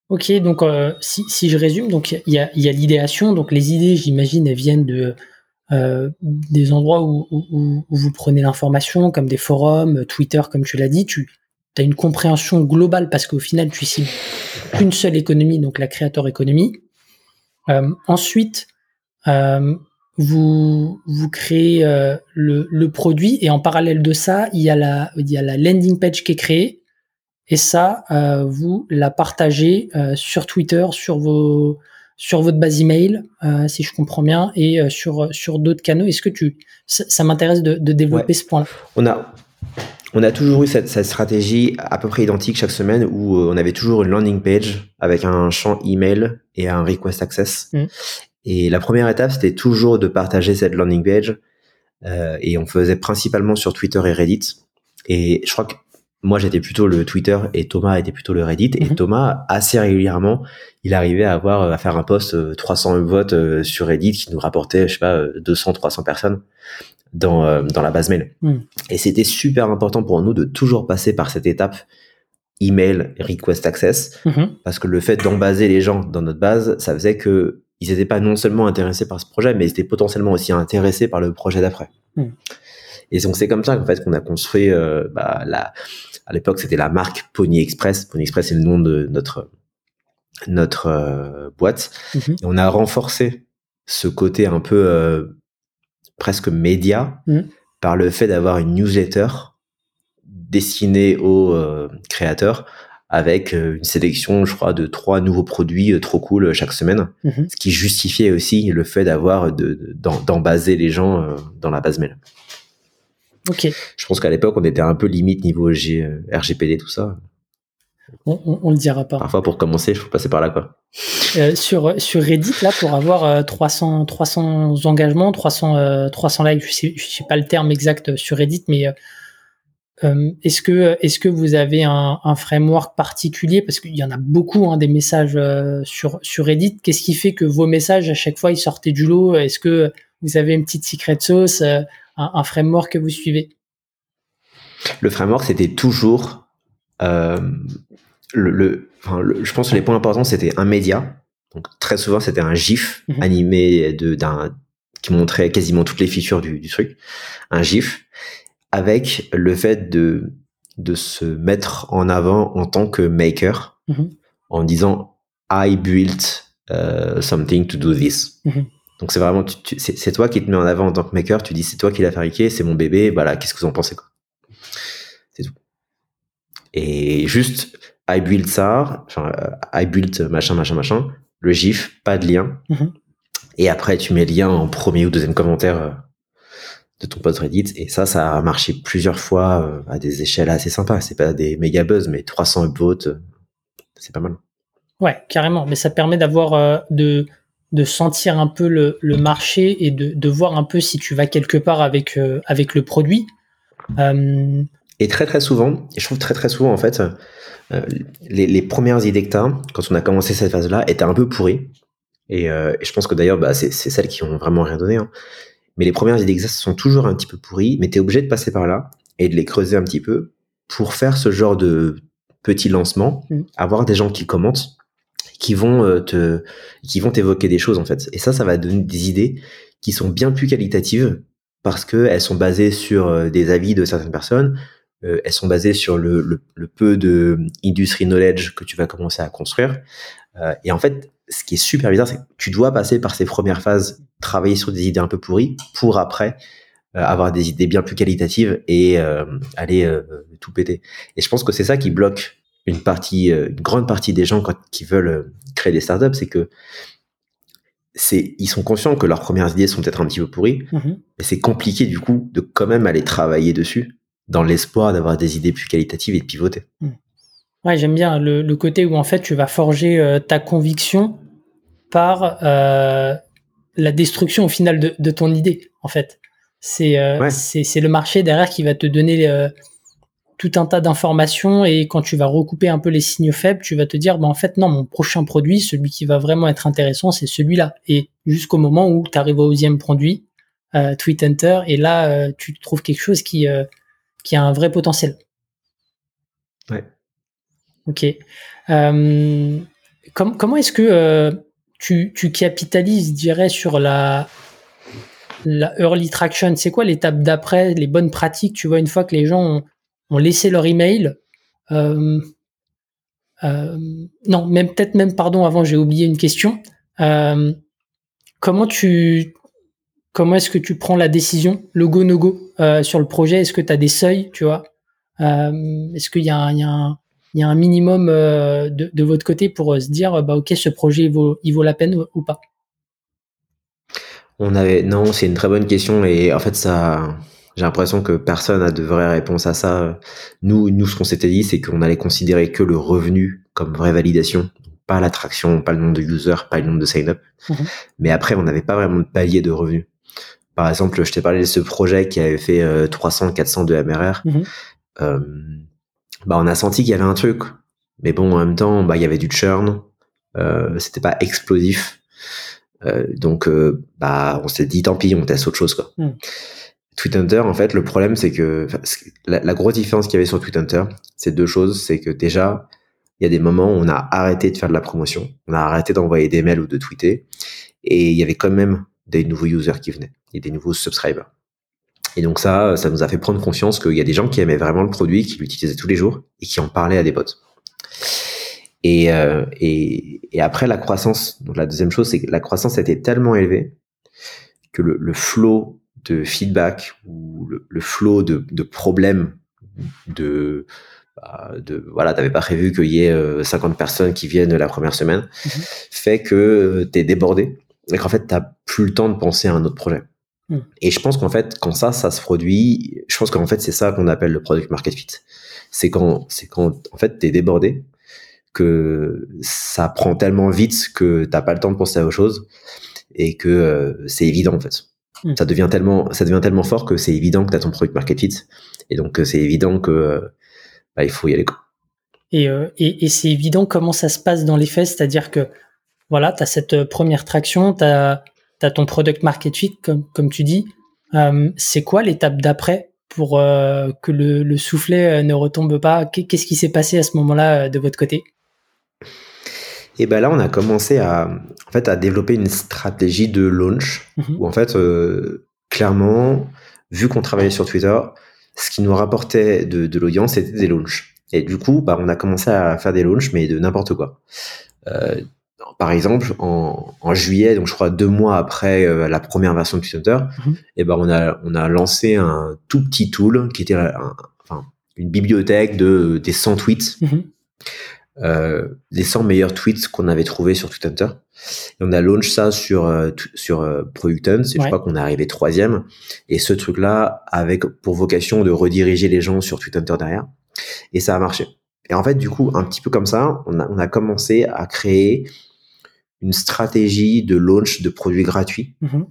Ok, donc euh, si, je résume, donc il y a, l'idéation, donc les idées, j'imagine, viennent de euh, des endroits où, où, où vous prenez l'information, comme des forums, Twitter, comme tu l'as dit, tu as une compréhension globale parce qu'au final, tu cibles qu'une seule économie, donc la créateur économie. Euh, ensuite, euh, vous, vous créez euh, le, le, produit et en parallèle de ça, il y, a la, il y a la landing page qui est créée et ça, euh, vous la partagez sur Twitter, sur vos, sur votre base email, euh, si je comprends bien, et euh, sur sur d'autres canaux. Est-ce que tu ça, m'intéresse de, de, développer ce point-là? On a on a toujours eu cette, cette, stratégie à peu près identique chaque semaine où euh, on avait toujours une landing page avec un champ email et un request access. Mmh. Et la première étape, c'était toujours de partager cette landing page. Euh, et on faisait principalement sur Twitter et Reddit. Et je crois que moi j'étais plutôt le Twitter et Thomas était plutôt le Reddit et mhm. Thomas assez régulièrement il arrivait à avoir à faire un post 300 euh, votes euh, sur Reddit qui nous rapportait je sais pas 200 300 personnes dans euh, dans la base mail mhm. et c'était super important pour nous de toujours passer par cette étape email request access mhm. parce que le fait d'embaser les gens dans notre base ça faisait que ils n'étaient pas non seulement intéressés par ce projet mais ils étaient potentiellement aussi intéressés par le projet d'après et donc c'est comme ça qu'en fait qu'on a construit euh, bah, la, à l'époque c'était la marque Pony Express. Pony Express c'est le nom de notre notre euh, boîte. Mhm. Et on a renforcé ce côté un peu euh, presque média mhm. par le fait d'avoir une newsletter destinée aux créateurs avec une sélection, je crois, de trois nouveaux produits trop cool chaque semaine, mhm. ce qui justifiait aussi le fait d'avoir d'embaser les gens dans la base mail. Je pense qu'à l'époque, on était un peu limite niveau G, RGPD, tout ça. On, on, le dira pas. Parfois, pour commencer, il faut passer par là, quoi. Euh, sur, sur Reddit, là, pour avoir 300, euh, 300 engagements, 300, 300 likes, je sais, je sais pas le terme exact sur Reddit, mais euh, est-ce que, est-ce que vous avez un, un framework particulier? Parce qu'il y en a beaucoup hein, des messages sur sur Reddit. Qu'est-ce qui fait que vos messages à chaque fois ils sortaient du lot? Est-ce que vous avez une petite secret sauce un, framework que vous suivez? Le framework, c'était toujours euh, le, Je pense que les points importants, c'était un média. Donc très souvent, c'était un GIF mhm. animé de d'un qui montrait quasiment toutes les features du, du, truc, un GIF avec le fait de de se mettre en avant en tant que maker mhm. en disant I built uh, something to do this. Mhm. Donc c'est vraiment, c'est toi qui te mets en avant en tant que maker, tu dis c'est toi qui l'as fabriqué, c'est mon bébé, voilà, qu'est-ce que vous en pensez quoi? C'est tout. Et juste, I build ça, enfin, euh, I build machin, machin, machin, le gif, pas de lien. Mm-hmm. Et après, tu mets le lien en premier ou deuxième commentaire euh, de ton post Reddit. Et ça, ça a marché plusieurs fois euh, à des échelles assez sympas. C'est pas des méga buzz, mais 300 upvotes, c'est pas mal. Ouais, carrément. Mais ça permet d'avoir de de sentir un peu le, le marché et de, de, voir un peu si tu vas quelque part avec, euh, avec le produit. Euh... Et très très souvent, et je trouve très très souvent en fait, euh, les, les, premières idées que tu as, quand on a commencé cette phase-là, étaient un peu pourries. Et, et je pense que d'ailleurs, bah, c'est celles qui ont vraiment rien donné. Hein. Mais les premières idées que sont toujours un petit peu pourries, mais tu es obligé de passer par là et de les creuser un petit peu pour faire ce genre de petit lancement, mmh. avoir des gens qui commentent qui vont euh, te, qui vont t'évoquer des choses en fait. Et ça, ça va donner des idées qui sont bien plus qualitatives parce que elles sont basées sur euh, des avis de certaines personnes, euh, elles sont basées sur le, le, peu de industry knowledge que tu vas commencer à construire. Et en fait, ce qui est super bizarre, c'est que tu dois passer par ces premières phases, travailler sur des idées un peu pourries, pour après avoir des idées bien plus qualitatives et aller tout péter. Et je pense que c'est ça qui bloque une partie, une grande partie des gens quand, qui veulent créer des startups, c'est que c'est, ils sont conscients que leurs premières idées sont peut-être un petit peu pourries, mm-hmm. mais c'est compliqué du coup de quand même aller travailler dessus dans l'espoir d'avoir des idées plus qualitatives et de pivoter. Mm. Ouais, j'aime bien le, le, côté où en fait tu vas forger euh, ta conviction par euh, la destruction au final de, de, ton idée. En fait, c'est euh, c'est le marché derrière qui va te donner euh, tout un tas d'informations et quand tu vas recouper un peu les signaux faibles, tu vas te dire bah en fait non, mon prochain produit, celui qui va vraiment être intéressant, c'est celui-là. Et jusqu'au moment où tu arrives au deuxième produit, euh, Tweet Enter, et là tu trouves quelque chose qui qui a un vrai potentiel. Ouais. Ok. Euh, comment est-ce que euh, tu, tu, capitalises, je dirais, sur la, la early traction? C'est quoi l'étape d'après, les bonnes pratiques Tu vois, une fois que les gens ont, laissé leur email, euh, euh, non, même peut-être même, pardon, avant j'ai oublié une question. Euh, comment tu, comment est-ce que tu prends la décision, le go no go sur le projet? Est-ce que tu as des seuils, tu vois? Est-ce qu'il y a, un minimum de, votre côté pour se dire bah ok ce projet vaut, il vaut la peine ou pas? On avait non c'est une très bonne question et en fait ça j'ai l'impression que personne n'a de vraies réponses à ça. Nous nous ce qu'on s'était dit c'est qu'on allait considérer que le revenu comme vraie validation pas l'attraction, pas le nombre de users, pas le nombre de sign-up. Mhm. Mais après, on n'avait pas vraiment de palier de revenus. Par exemple, je t'ai parlé de ce projet qui avait fait 300, 400 de MRR. Mhm. Euh, bah on a senti qu'il y avait un truc. Mais bon, en même temps, bah il y avait du churn, euh, c'était pas explosif. Euh, donc euh, bah on s'est dit tant pis, on teste autre chose quoi. Mm. Hunter, en fait, le problème c'est que la, grosse différence qu'il y avait sur Hunter, c'est deux choses, c'est que déjà il y a des moments où on a arrêté de faire de la promotion, on a arrêté d'envoyer des mails ou de tweeter, et il y avait quand même des nouveaux users qui venaient et des nouveaux subscribers. Et donc ça, ça nous a fait prendre conscience qu'il y a des gens qui aimaient vraiment le produit, qui l'utilisaient tous les jours et qui en parlaient à des potes. Et, euh, et, après la croissance, donc la deuxième chose, c'est que la croissance était tellement élevée que le flow de feedback ou le, le flow de, de problèmes de bah, de voilà t'avais pas prévu qu'il y ait 50 euh, personnes qui viennent la première semaine mm-hmm. fait que t'es débordé et qu'en fait t'as plus le temps de penser à un autre projet Hmm. Et je pense qu'en fait, quand ça, ça se produit, je pense qu'en fait, c'est ça qu'on appelle le product market fit. C'est quand, c'est quand, en fait, t'es débordé, que ça prend tellement vite que t'as pas le temps de penser à autre chose et que euh, c'est évident, en fait. Hmm. Ça devient tellement, ça devient tellement fort que c'est évident que t'as ton product market fit. Et donc, euh, c'est évident que, euh, bah, il faut y aller, quoi. Et, et, et c'est évident comment ça se passe dans les faits, c'est-à-dire que, voilà, t'as cette première traction, tu as ton product market fit, comme, comme tu dis. Euh, c'est quoi l'étape d'après pour euh, que le, le, soufflet euh, ne retombe pas? Qu'est-ce qui s'est passé à ce moment-là de votre côté? Et ben là, on a commencé à, en fait, à développer une stratégie de launch mhm. où en fait, clairement, vu qu'on travaillait sur Twitter, ce qui nous rapportait de, de l'audience, c'était des launches. Et du coup, bah, on a commencé à faire des launches, mais de n'importe quoi. Euh, par exemple, en, en, juillet, donc je crois deux mois après euh, la première version de Twitter, mhm. et ben on a on a lancé un tout petit tool qui était enfin, une bibliothèque de des 100 tweets, mhm. euh, les 100 meilleurs tweets qu'on avait trouvés sur Twitter. Et on a launch ça sur euh, sur euh, Product Hunt, et je crois qu'on est arrivé troisième. Et ce truc-là, avec pour vocation de rediriger les gens sur Twitter derrière, et ça a marché. Et en fait, du coup, un petit peu comme ça, on a, on a commencé à créer une stratégie de launch de produits gratuits mhm.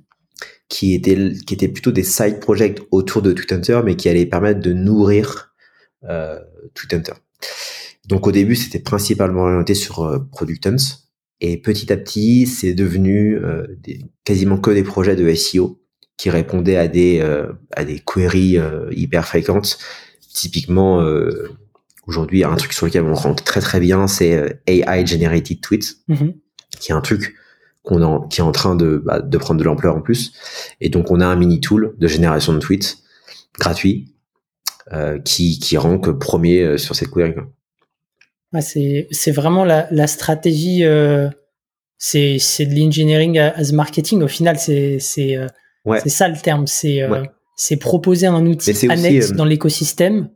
qui était qui était plutôt des side projects autour de Twitter mais qui allaient permettre de nourrir euh, Twitter. Donc au début c'était principalement orienté sur euh, et petit à petit c'est devenu euh, des, quasiment que des projets de SEO qui répondaient à des euh, à des queries euh, hyper fréquentes. Typiquement aujourd'hui un truc sur lequel on rentre très très bien c'est AI generated tweets. Mhm qui est un truc qu'on en, qui est en train de, bah, de prendre de l'ampleur en plus. Et donc, on a un mini tool de génération de tweets gratuit qui, qui rank premier sur cette query. C'est, c'est vraiment la, la stratégie, c'est, c'est de l'engineering as marketing. Au final, c'est, c'est, c'est ça le terme. C'est, c'est proposer un outil annexe dans l'écosystème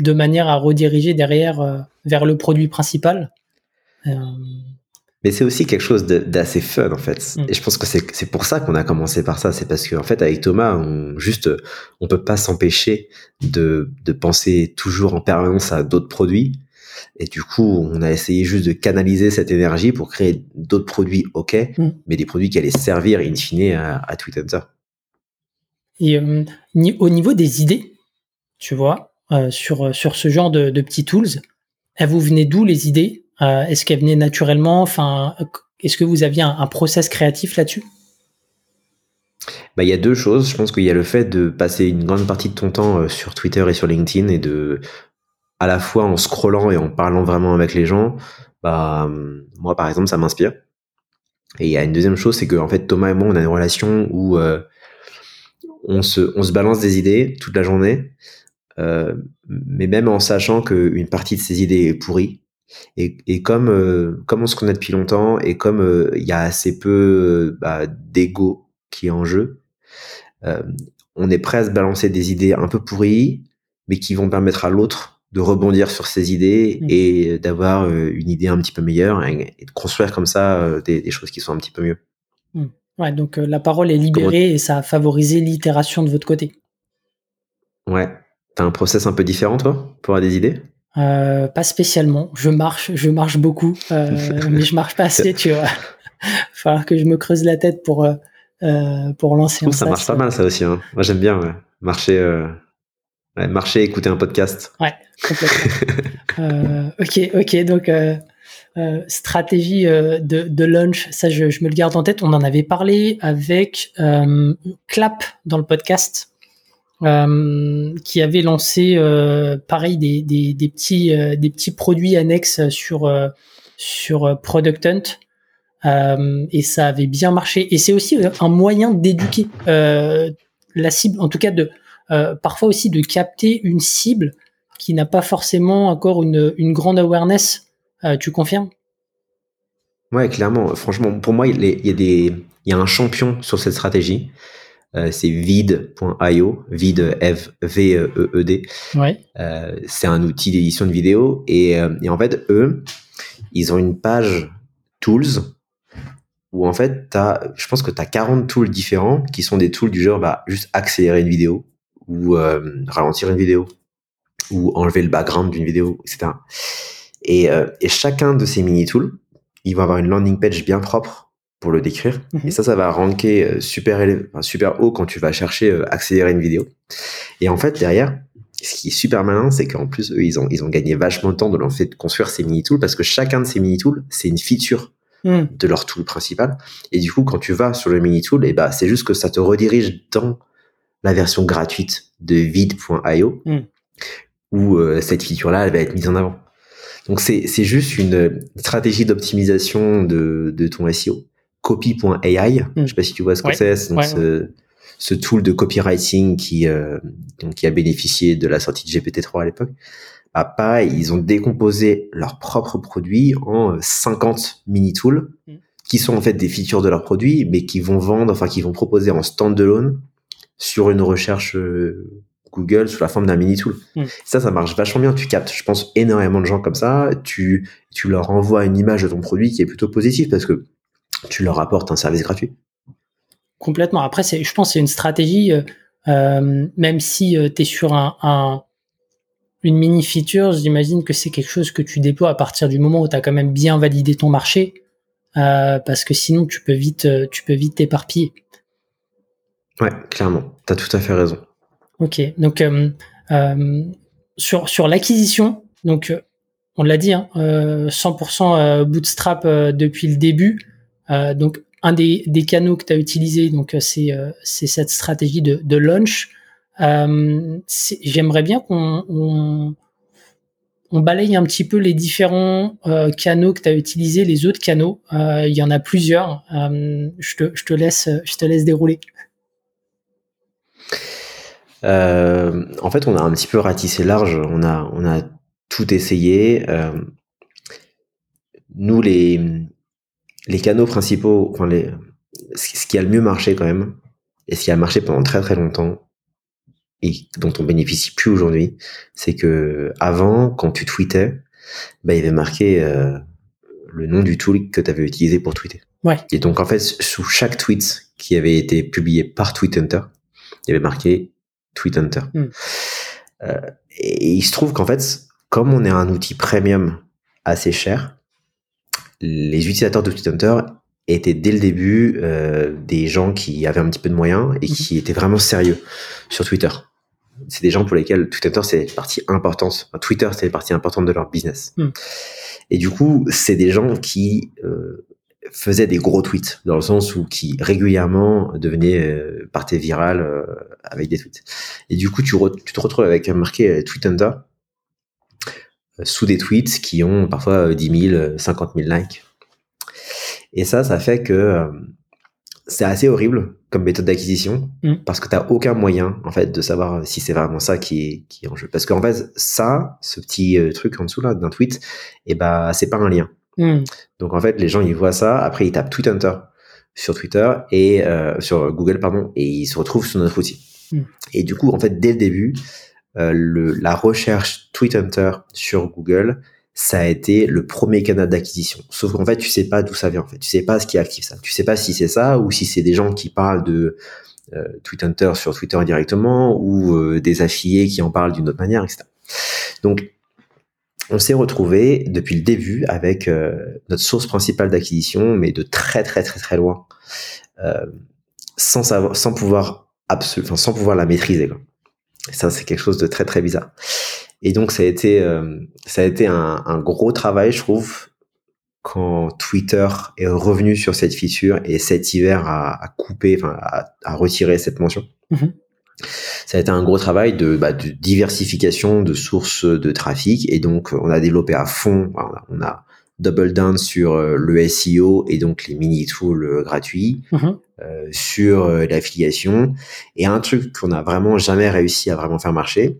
de manière à rediriger derrière vers le produit principal. Mais c'est aussi quelque chose d'assez fun en fait. Mm. Et je pense que c'est pour ça qu'on a commencé par ça. C'est parce qu'en fait avec Thomas, on juste on peut pas s'empêcher de, de penser toujours en permanence à d'autres produits. Et du coup, on a essayé juste de canaliser cette énergie pour créer d'autres produits, ok, mm. mais des produits qui allaient servir in fine à, à Twitter. Et euh, au niveau des idées, tu vois, euh, sur, sur ce genre de, de petits tools, elles vous venez d'où les idées? Euh, est-ce qu'elle venait naturellement? Enfin, est-ce que vous aviez un, process créatif là-dessus? Bah, il y a deux choses. Je pense qu'il y a le fait de passer une grande partie de ton temps euh, sur Twitter et sur LinkedIn et de, à la fois en scrollant et en parlant vraiment avec les gens, bah, moi, par exemple, ça m'inspire. Et il y a une deuxième chose, c'est que, en fait, Thomas et moi, on a une relation où euh, on, se, on se balance des idées toute la journée, mais même en sachant qu'une partie de ces idées est pourrie, et, et comme, euh, comme on se connaît depuis longtemps et comme euh, il y a assez peu euh, bah, d'ego qui est en jeu, on est prêt à se balancer des idées un peu pourries, mais qui vont permettre à l'autre de rebondir sur ses idées mmh. et d'avoir une idée un petit peu meilleure et, de construire comme ça des, des, choses qui sont un petit peu mieux. Mmh. Ouais, donc la parole est libérée et ça a favorisé l'itération de votre côté. Ouais. T'as un process un peu différent, toi, pour avoir des idées? Euh, pas spécialement. Je marche, je marche beaucoup, euh, (laughs) mais je marche pas assez, tu vois. (laughs) Il falloir que je me creuse la tête pour euh, euh pour lancer. un ça marche pas mal, ça aussi. Hein. Moi, j'aime bien ouais. marcher, euh, ouais, marcher, écouter un podcast. Ouais, complètement. ok, ok, donc. stratégie de, de launch, ça je, je, me le garde en tête. On en avait parlé avec Clap dans le podcast euh, qui avait lancé euh, pareil des, des, des petits euh, des petits produits annexes sur sur Product Hunt et ça avait bien marché et c'est aussi un moyen d'éduquer la cible en tout cas de parfois aussi de capter une cible qui n'a pas forcément encore une, une grande awareness tu confirmes? Ouais, clairement. Franchement, pour moi, il y a des, il y a un champion sur cette stratégie. Euh, c'est vid.io, vid v e e d. Ouais. Euh, c'est un outil d'édition de vidéo et, euh, et, en fait eux, ils ont une page tools où en fait as, je pense que tu as 40 tools différents qui sont des tools du genre bah juste accélérer une vidéo ou ralentir une vidéo ou enlever le background d'une vidéo, etc. Et, et chacun de ces mini tools, ils vont avoir une landing page bien propre pour le décrire. Et mhm. ça, ça va ranker euh, super, super haut quand tu vas chercher euh, accélérer une vidéo. Et en fait, derrière, ce qui est super malin, c'est qu'en plus, eux, ils ont, ils ont gagné vachement de temps de leur fait de construire ces mini-tools parce que chacun de ces mini-tools, c'est une feature hmm. de leur tool principal. Et du coup, quand tu vas sur le mini-tool, et eh bah, c'est juste que ça te redirige dans la version gratuite de vid.io hmm. où euh, cette feature-là, elle va être mise en avant. Donc, c'est, c'est juste une stratégie d'optimisation de, de ton SEO copy.ai. Mm. Je sais pas si tu vois ce que c'est. ce, ce, tool de copywriting qui, euh, qui a bénéficié de la sortie de GPT-3 à l'époque. Bah, pareil, ils ont décomposé leurs propres produits en 50 euh, mini tools mm. qui sont en fait des features de leurs produits, mais qui vont vendre, enfin qui vont proposer en standalone sur une recherche euh, Google sous la forme d'un mini tool. Mm. Ça, ça marche vachement bien. Tu captes, je pense, énormément de gens comme ça. Tu, tu leur envoies une image de ton produit qui est plutôt positive parce que tu leur apportes un service gratuit. Complètement. Après, je pense que c'est une stratégie, euh, euh, même si tu es sur un, une mini feature, j'imagine que c'est quelque chose que tu déploies à partir du moment où tu as quand même bien validé ton marché, parce que sinon tu peux vite tu peux vite t'éparpiller. Ouais, clairement. Tu as tout à fait raison. Ok. Donc, sur, sur l'acquisition, donc on l'a dit, hein, 100% bootstrap depuis le début. Euh, donc un des, canaux que tu as utilisé, donc euh, c'est euh, cette stratégie de, de launch. J'aimerais bien qu'on on, on, balaye un petit peu les différents canaux que tu as utilisés, les autres canaux. Il y en a plusieurs. je te laisse dérouler. Euh, En fait, on a un petit peu ratissé large. On a, on a tout essayé. Euh, nous, les, les canaux principaux, enfin les, ce qui a le mieux marché quand même, et ce qui a marché pendant très très longtemps, et dont on bénéficie plus aujourd'hui, c'est que avant, quand tu tweetais, bah, il y avait marqué euh, le nom du tool que tu avais utilisé pour tweeter. Ouais. Et donc en fait, sous chaque tweet qui avait été publié par TweetHunter, il y avait marqué TweetHunter. Mm. Euh, et il se trouve qu'en fait, comme on est un outil premium assez cher, les utilisateurs de TweetHunter étaient dès le début euh, des gens qui avaient un petit peu de moyens et qui étaient vraiment sérieux sur Twitter. C'est des gens pour lesquels TweetHunter c'est une partie importante. Enfin, Twitter c'est une partie importante de leur business. Mm. Et du coup, c'est des gens qui euh, faisaient des gros tweets dans le sens où qui régulièrement devenaient euh, partaient virales euh, avec des tweets. Et du coup, tu, re- tu te retrouves avec un marqué euh, TweetHunter euh, sous des tweets qui ont parfois euh, 10 000, euh, 50 000 likes. Et ça, ça fait que euh, c'est assez horrible comme méthode d'acquisition Mm. parce que tu n'as aucun moyen en fait de savoir si c'est vraiment ça qui est, qui est en jeu. Parce qu'en fait, ça, ce petit euh, truc en dessous là d'un tweet, et bah c'est pas un lien. Hmm. Donc en fait, les gens ils voient ça, après ils tapent Tweet Hunter sur Twitter et euh, sur Google pardon et ils se retrouvent sur notre outil. Mm. Et du coup, en fait, dès le début, euh, le, la recherche Tweet Hunter sur Google, ça a été le premier canal d'acquisition. Sauf qu'en fait, tu sais pas d'où ça vient. En fait, tu sais pas ce qui active ça. Tu sais pas si c'est ça ou si c'est des gens qui parlent de euh, Tweet Hunter sur Twitter directement ou euh, des affiliés qui en parlent d'une autre manière, etc. Donc on s'est retrouvé depuis le début avec euh, notre source principale d'acquisition, mais de très très très très loin, euh, sans savoir, sans pouvoir absolu, sans pouvoir la maîtriser. Quoi. Ça, c'est quelque chose de très très bizarre. Et donc ça a été, euh, ça a été un, un gros travail, je trouve, quand Twitter est revenu sur cette feature et cet hiver a, a coupé, enfin a, a retiré cette mention. Mhm. Ça a été un gros travail de, bah, de diversification de sources de trafic et donc on a développé à fond, on a, double down sur euh, le SEO et donc les mini tools euh, gratuits, Mhm. euh, sur euh, l'affiliation et un truc qu'on a vraiment jamais réussi à vraiment faire marcher,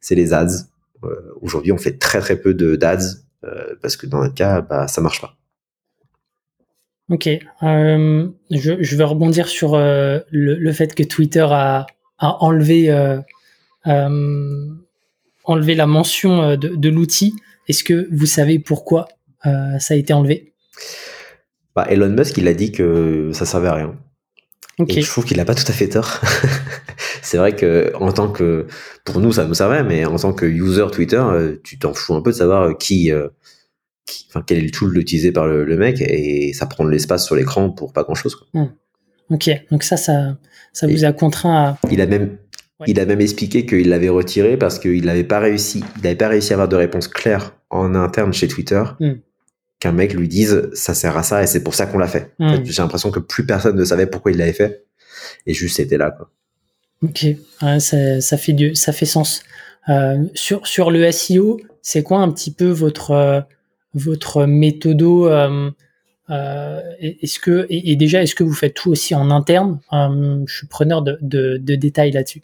c'est les ads. Euh, Aujourd'hui, on fait très très peu de d'ads euh, parce que dans notre cas, bah, ça marche pas. Ok. Euh, je, je vais rebondir sur euh, le, le fait que Twitter a, a enlevé, euh, euh, enlevé la mention euh, de, de l'outil. Est-ce que vous savez pourquoi ça a été enlevé? Bah, Elon Musk, il a dit que ça servait à rien. Et je trouve qu'il a pas tout à fait tort. (laughs) c'est vrai que en tant que pour nous ça nous servait, mais en tant que user Twitter, tu t'en fous un peu de savoir qui, qui- enfin quel est le tool utilisé par le, le mec et ça prend de l'espace sur l'écran pour pas grand chose. Quoi. Ok. Donc ça, ça, ça vous a contraint à. Il a même Ouais. il a même expliqué qu'il l'avait retiré parce qu'il n'avait pas réussi, il n'avait pas réussi à avoir de réponse claire en interne chez Twitter. Hmm. Qu'un mec lui dise ça sert à ça et c'est pour ça qu'on l'a fait. En Hmm. fait, J'ai l'impression que plus personne ne savait pourquoi il l'avait fait et juste c'était là. Quoi. Ok. Ouais, ça, ça fait du, ça fait sens. Euh, sur sur le SEO, c'est quoi un petit peu votre euh, votre méthodo euh, euh, Est-ce que et, déjà est-ce que vous faites tout aussi en interne? Euh, Je suis preneur de, détails là-dessus.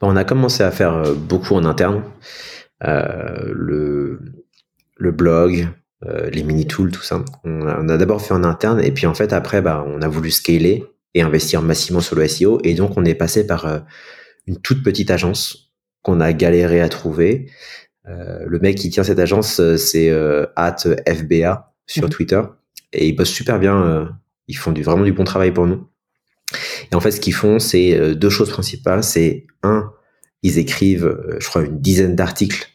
Bon, on a commencé à faire euh, beaucoup en interne. Le, blog, les mini-tools, tout ça. On a, d'abord fait en interne et puis en fait après, bah, on a voulu scaler et investir massivement sur le SEO et donc on est passé par une toute petite agence qu'on a galéré à trouver. Le mec qui tient cette agence, c'est at FBA sur Mhm. Twitter et ils bossent super bien. euh, ils font du, vraiment du bon travail pour nous. Et en fait, ce qu'ils font, c'est euh, deux choses principales. C'est un, ils écrivent, euh, je crois, une dizaine d'articles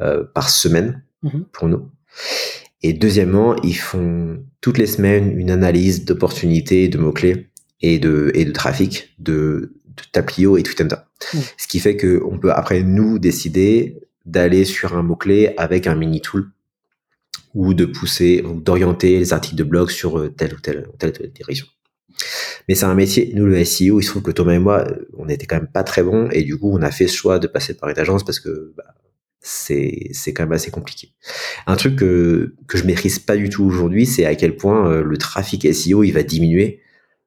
euh, par semaine Mhm. pour nous. Et deuxièmement, ils font toutes les semaines une analyse d'opportunités, de mots-clés et de, et de trafic de, de Taplio et Tweetender. Mhm. Ce qui fait que on peut après nous décider d'aller sur un mot-clé avec un mini tool ou de pousser ou d'orienter les articles de blog sur euh, telle ou telle, telle, ou telle direction. Mais c'est un métier, nous le SEO, il se trouve que Thomas et moi, euh, on était quand même pas très bons et du coup on a fait ce choix de passer par une agence parce que bah, c'est c'est quand même assez compliqué. Un truc que, que je maîtrise pas du tout aujourd'hui, c'est à quel point euh, le trafic SEO il va diminuer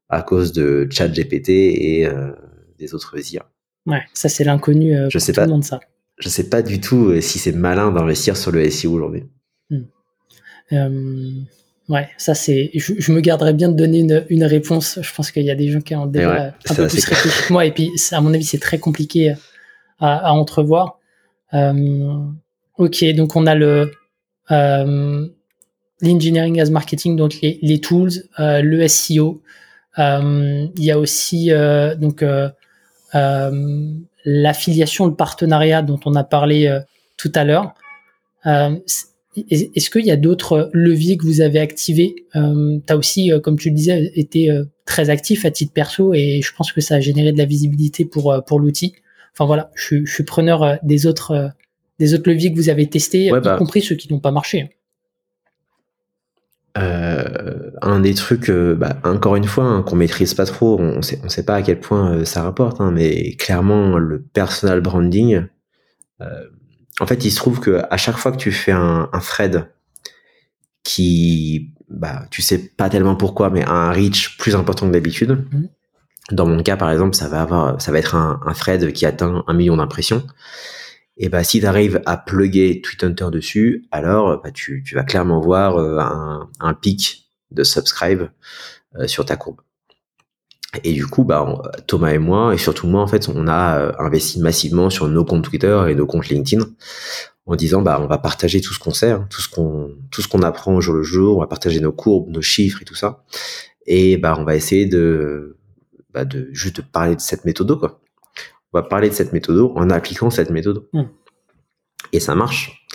à cause de ChatGPT et euh, des autres IA. Ouais, ça c'est l'inconnu. Euh, je sais tout pas. Le monde, ça. Je sais pas du tout si c'est malin d'investir sur le SEO aujourd'hui. Euh, ouais, ça c'est. Je, me garderais bien de donner une, une réponse. Je pense qu'il y a des gens qui ont déjà un peu plus réfléchi que moi. Et puis, à mon avis, c'est très compliqué à, à entrevoir. Euh, ok, donc on a le euh, l'engineering as marketing, donc les, les tools, euh, le SEO. il y a aussi donc l'affiliation, le partenariat dont on a parlé tout à l'heure. Est-ce qu'il y a d'autres leviers que vous avez activés? Euh, Tu as aussi, comme tu le disais, été très actif à titre perso et je pense que ça a généré de la visibilité pour, pour l'outil. Enfin voilà, je, je suis preneur des autres des autres leviers que vous avez testés, y bah. compris ceux qui n'ont pas marché euh, un des trucs, euh, bah, encore une fois, hein, qu'on maîtrise pas trop, on sait, on sait pas à quel point euh, ça rapporte, hein, mais clairement le personal branding. En fait, il se trouve que à chaque fois que tu fais un, un thread qui, bah, tu sais pas tellement pourquoi, mais a un reach plus important que d'habitude. Mmh. Dans mon cas, par exemple, ça va avoir, ça va être un, un thread qui atteint un million d'impressions et bah si tu arrives à plugger Hunter dessus, alors bah, tu, tu vas clairement voir euh, un, un pic de subscribe euh, sur ta courbe. Et du coup, bah, Thomas et moi, et surtout moi, en fait, on a euh, investi massivement sur nos comptes Twitter et nos comptes LinkedIn en disant, bah, on va partager tout ce qu'on sait, hein, tout ce qu'on, tout ce qu'on apprend au jour le jour, on va partager nos courbes, nos chiffres et tout ça. Et bah, on va essayer de, bah, de juste de parler de cette méthode, quoi va parler de cette méthode en appliquant cette méthode. Hmm. Et ça marche.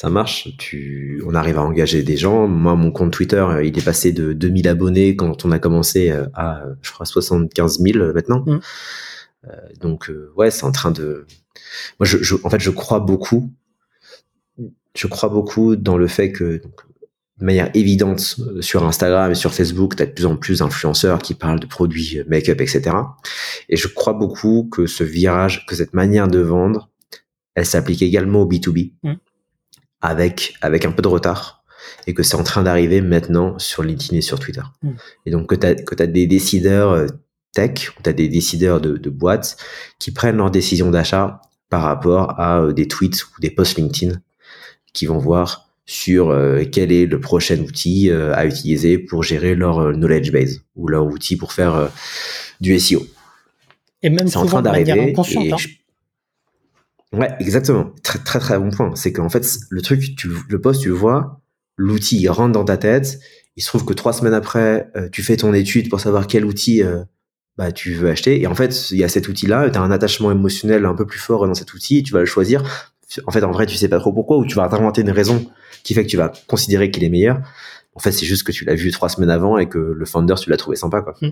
Ça marche. Tu, on arrive à engager des gens. Moi, mon compte Twitter, euh, il est passé de 2000 abonnés quand on a commencé euh, à, je crois, 75 000 maintenant. Hmm. Euh, donc, ouais, c'est en train de. Moi, je, en fait, je crois beaucoup. Je crois beaucoup dans le fait que de manière évidente euh, sur Instagram et sur Facebook, tu as de plus en plus d'influenceurs qui parlent de produits euh, make-up, etc. Et je crois beaucoup que ce virage, que cette manière de vendre, elle s'applique également au B2B, mm. Avec, avec un peu de retard, et que c'est en train d'arriver maintenant sur LinkedIn et sur Twitter. Mm. Et donc que tu as, que as des décideurs euh, tech, tu as des décideurs de, de boîtes qui prennent leurs décisions d'achat par rapport à des tweets ou des posts LinkedIn qui vont voir sur euh, quel est le prochain outil euh, à utiliser pour gérer leur euh, knowledge base ou leur outil pour faire du SEO. Et même c'est en train d'arriver. Hein. Ouais, exactement. Très très très bon point. C'est qu'en fait le truc, tu, le poste, tu le vois, l'outil rentre dans ta tête. Il se trouve que trois semaines après, tu fais ton étude pour savoir quel outil bah, tu veux acheter. Et en fait, il y a cet outil-là, tu as un attachement émotionnel un peu plus fort dans cet outil, tu vas le choisir. En fait, en vrai, tu sais pas trop pourquoi, ou tu vas t'inventer une raison qui fait que tu vas considérer qu'il est meilleur. En fait, c'est juste que tu l'as vu trois semaines avant et que le founder, tu l'as trouvé sympa, quoi. Hmm.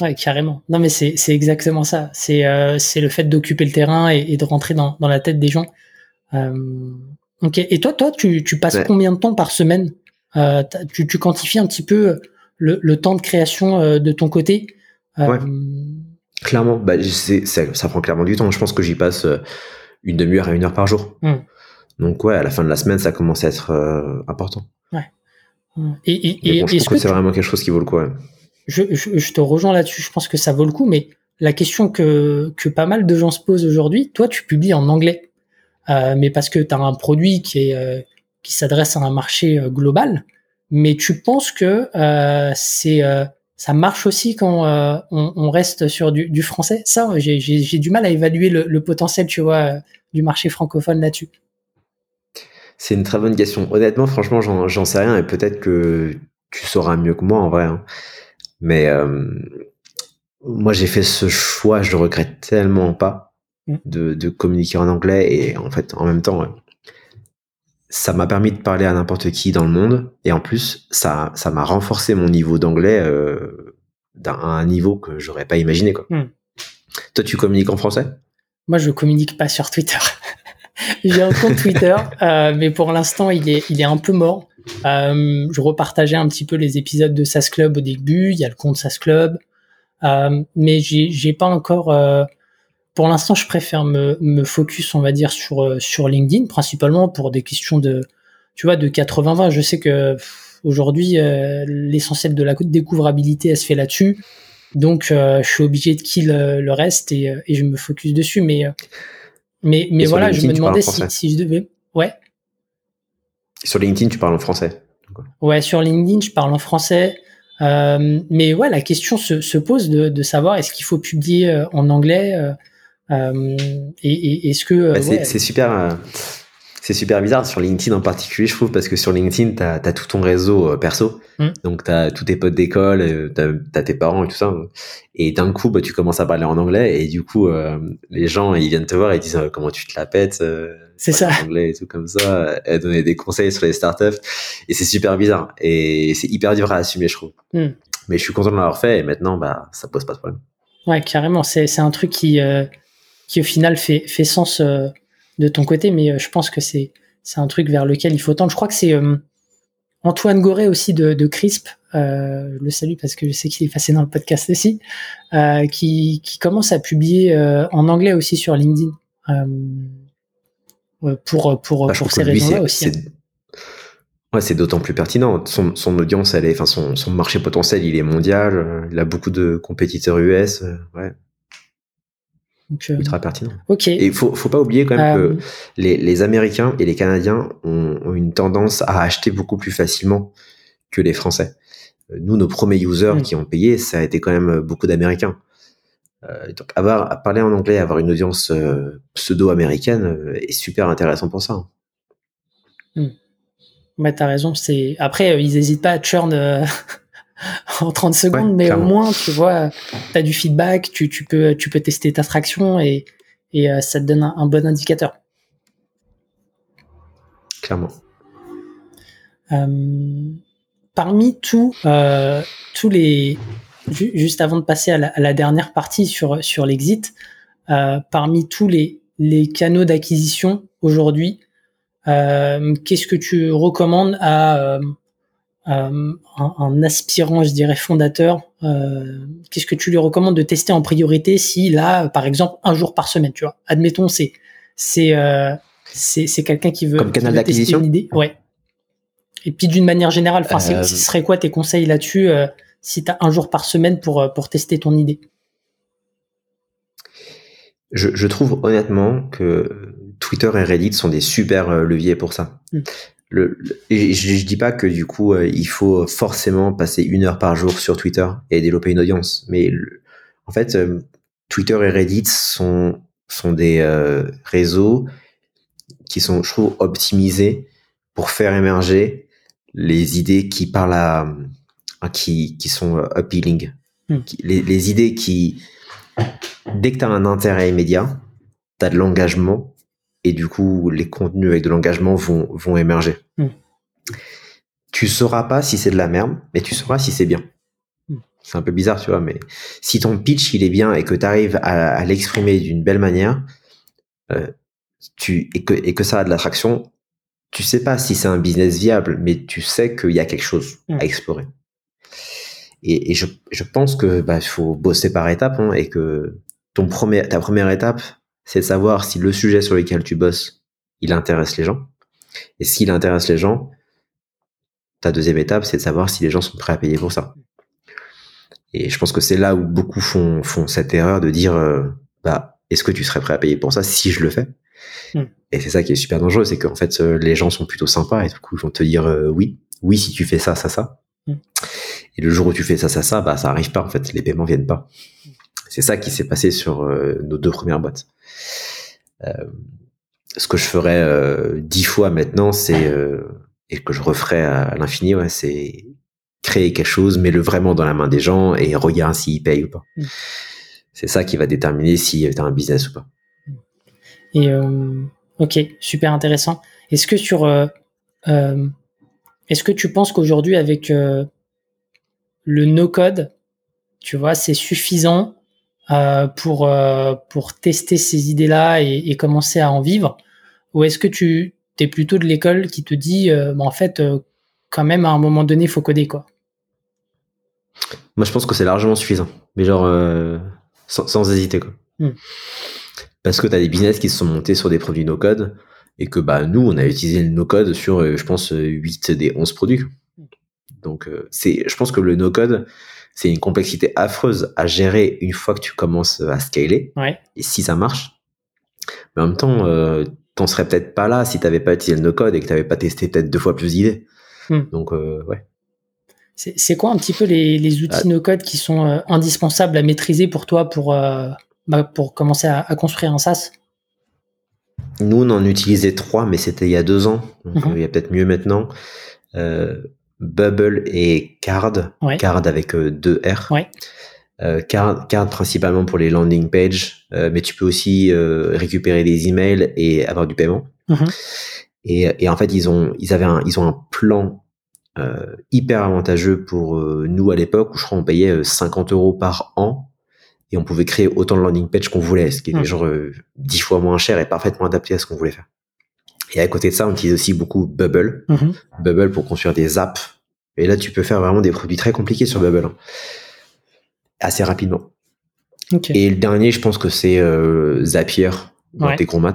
Ouais, carrément. Non, mais c'est, c'est exactement ça. C'est, euh, c'est le fait d'occuper le terrain et, de rentrer dans, dans la tête des gens. Euh, ok. Et toi, toi, tu, tu passes combien de temps par semaine? Euh, tu, tu quantifies un petit peu le, le temps de création de ton côté? Ouais. Clairement, bah, c'est, ça prend clairement du temps. Je pense que j'y passe une demi-heure à une heure par jour. Hmm. Donc ouais, à la fin de la semaine, ça commence à être important. Ouais. Et, je trouve que, c'est vraiment quelque chose qui vaut le coup. Je, je, te rejoins là-dessus. Je pense que ça vaut le coup, mais la question que, que pas mal de gens se posent aujourd'hui, toi, tu publies en anglais, euh, mais parce que tu as un produit qui est euh, qui s'adresse à un marché global, mais tu penses que c'est ça marche aussi quand on, on, reste sur du, du français? Ça, j'ai du mal à évaluer le, le potentiel, tu vois, du marché francophone là-dessus. C'est une très bonne question. Honnêtement, franchement, j'en sais rien et peut-être que tu sauras mieux que moi en vrai. Hein. Mais euh, moi, j'ai fait ce choix, je le regrette tellement pas mm. de, communiquer en anglais et en fait, en même temps, ça m'a permis de parler à n'importe qui dans le monde et en plus, ça, ça m'a renforcé mon niveau d'anglais euh, à un niveau que j'aurais pas imaginé. Quoi. Mm. Toi, tu communiques en français? Moi, je communique pas sur Twitter. J'ai un compte Twitter, euh, mais pour l'instant, il est, il est un peu mort. Euh, je repartageais un petit peu les épisodes de SAS Club au début. Il y a le compte SAS Club, euh, mais j'ai pas encore. Euh, pour l'instant, je préfère me, me focus, on va dire, sur euh, sur LinkedIn, principalement pour des questions de, tu vois, de 80-20. Je sais que aujourd'hui, l'essentiel de la découvrabilité, elle se fait là-dessus. Donc, je suis obligé de kill le reste et, et, je me focus dessus. Mais, mais, mais voilà, je me demandais si, si, je devais. Ouais. Sur LinkedIn, tu parles en français. Ouais, sur LinkedIn, je parle en français. Euh, mais ouais, la question se, se pose de, de savoir est-ce qu'il faut publier euh, en anglais euh, euh et, et est-ce que bah, c'est super c'est super bizarre sur LinkedIn en particulier, je trouve, parce que sur LinkedIn, tu as, tout ton réseau perso. Mm. Donc, tu as tous tes potes d'école, tu as, tes parents et tout ça. Et d'un coup, bah, tu commences à parler en anglais et du coup, les gens, ils viennent te voir et ils disent comment tu te la pètes c'est ça. Anglais et tout comme ça. Elle donnait des conseils sur les startups. Et c'est super bizarre. Et c'est hyper dur à assumer, je trouve. Hmm. Mais je suis content de l'avoir fait et maintenant, bah, ça pose pas de problème. Ouais, carrément. C'est, c'est un truc qui, euh, qui au final fait, fait sens euh, de ton côté, mais euh, je pense que c'est, un truc vers lequel il faut tendre. Je crois que c'est Antoine Goré aussi de, de Crisp, je le salue parce que je sais qu'il est passé dans le podcast aussi, qui, qui commence à publier en anglais aussi sur LinkedIn. Euh, pour pour bah, pour ces raisons-là aussi. Hein. Ouais, c'est d'autant plus pertinent. Son, son audience, elle est, enfin son, son marché potentiel, il est mondial. Euh, il a beaucoup de compétiteurs US. Euh, ouais. Donc, ultra pertinent. Ok. Et il faut, faut pas oublier quand même que les, les Américains et les Canadiens ont, ont, une tendance à acheter beaucoup plus facilement que les Français. Nous, nos premiers users mm. qui ont payé, ça a été quand même beaucoup d'Américains. Euh, donc avoir parler en anglais, avoir une audience euh, pseudo-américaine euh, est super intéressant pour ça. Hmm. Ouais, t'as raison. C'est après ils n'hésitent pas à churn (laughs) en 30 secondes, mais au moins tu vois, t'as du feedback, tu, tu peux tu peux tester ta traction et et ça te donne un, bon indicateur. Clairement. parmi tous tous les juste avant de passer à la, dernière partie sur, sur l'exit, euh, parmi tous les, les canaux d'acquisition aujourd'hui, euh, qu'est-ce que tu recommandes à euh, un, un, aspirant, je dirais, fondateur Qu'est-ce que tu lui recommandes de tester en priorité s'il a, par exemple, un jour par semaine Tu vois, admettons, c'est c'est c'est quelqu'un qui veut, Comme canal d'acquisition? une idée, ouais. Et puis d'une manière générale, enfin, ce serait quoi tes conseils là-dessus si tu as un jour par semaine pour, euh, pour tester ton idée? Je, je, trouve honnêtement que Twitter et Reddit sont des super euh, leviers pour ça. Hmm. Le, je, je, dis pas que du coup euh, il faut forcément passer une heure par jour sur Twitter et développer une audience, mais en fait Twitter et Reddit sont sont des réseaux qui sont je trouve optimisés pour faire émerger les idées qui parlent à qui, qui sont euh, appealing. Hmm. Les, les, idées qui, dès que tu as un intérêt immédiat, tu as de l'engagement et du coup, les contenus avec de l'engagement vont, vont émerger. Hmm. Tu sauras pas si c'est de la merde, mais tu sauras si c'est bien. Hmm. C'est un peu bizarre, tu vois, mais si ton pitch il est bien et que tu arrives à, à l'exprimer d'une belle manière, euh, tu, et, que, et que ça a de l'attraction, tu sais pas si c'est un business viable, mais tu sais qu'il y a quelque chose à explorer. Et, et je, je, pense que bah, il faut bosser par étapes hein, et que ton premier, ta première étape, c'est de savoir si le sujet sur lequel tu bosses, il intéresse les gens. Et s'il intéresse les gens, ta deuxième étape, c'est de savoir si les gens sont prêts à payer pour ça. Et je pense que c'est là où beaucoup font, font cette erreur de dire, euh, bah, est-ce que tu serais prêt à payer pour ça si je le fais? Hmm. Et c'est ça qui est super dangereux, c'est qu'en fait, euh, les gens sont plutôt sympas et du coup, ils vont te dire euh, oui, oui si tu fais ça, ça, ça. Hmm. Et le jour où tu fais ça, ça, ça, bah ça arrive pas en fait, les paiements viennent pas. C'est ça qui s'est passé sur euh, nos deux premières boîtes. Euh, ce que je ferais euh, dix fois maintenant, c'est et que je referais à, l'infini, ouais, c'est créer quelque chose, mais le vraiment dans la main des gens et regarder s'ils payent ou pas. Hmm. C'est ça qui va déterminer si tu as un business ou pas. Et ok, super intéressant. Est-ce que sur est-ce que tu penses qu'aujourd'hui avec le no-code, tu vois, c'est suffisant pour, euh, pour tester ces idées-là et, commencer à en vivre Ou est-ce que tu es plutôt de l'école qui te dit, euh, bah, en fait, quand même, à un moment donné, il faut coder, quoi? Moi, je pense que c'est largement suffisant. Mais genre, sans, hésiter, quoi. Hmm. Parce que tu as des business qui se sont montés sur des produits no-code et que bah, nous, on a utilisé le no-code sur, je pense, 8 des 11 produits. Donc, euh, c'est, je pense que le no-code, c'est une complexité affreuse à gérer une fois que tu commences à scaler. Ouais. Et si ça marche, mais en même temps, euh, t'en serais peut-être pas là si t'avais pas utilisé le no-code et que t'avais pas testé peut-être deux fois plus d'idées. Hmm. Donc, euh, ouais. C'est quoi un petit peu les, les outils Ah. no-code qui sont euh, indispensables à maîtriser pour toi pour, euh, bah, pour commencer à, à construire un SaaS? Nous, on en utilisait trois, mais c'était il y a deux ans. Donc, Mhm. euh, il y a peut-être mieux maintenant. Euh, Bubble et Card. Ouais. Card avec euh, deux R. Ouais. Euh, Card, Card principalement pour les landing pages, euh, mais tu peux aussi euh, récupérer des emails et avoir du paiement. Mhm. Et, et en fait, ils ont, ils avaient un, ils ont un plan hyper avantageux pour nous à l'époque où je crois on payait euh, 50 euros par an et on pouvait créer autant de landing pages qu'on voulait, ce qui était Mhm. genre euh, 10 fois moins cher et parfaitement adapté à ce qu'on voulait faire. Et à côté de ça, on utilise aussi beaucoup Bubble. Mhm. Bubble pour construire des apps. Et là, tu peux faire vraiment des produits très compliqués sur Bubble. hein. Assez rapidement. Et le dernier, je pense que c'est euh, Zapier dans Ouais. tes combats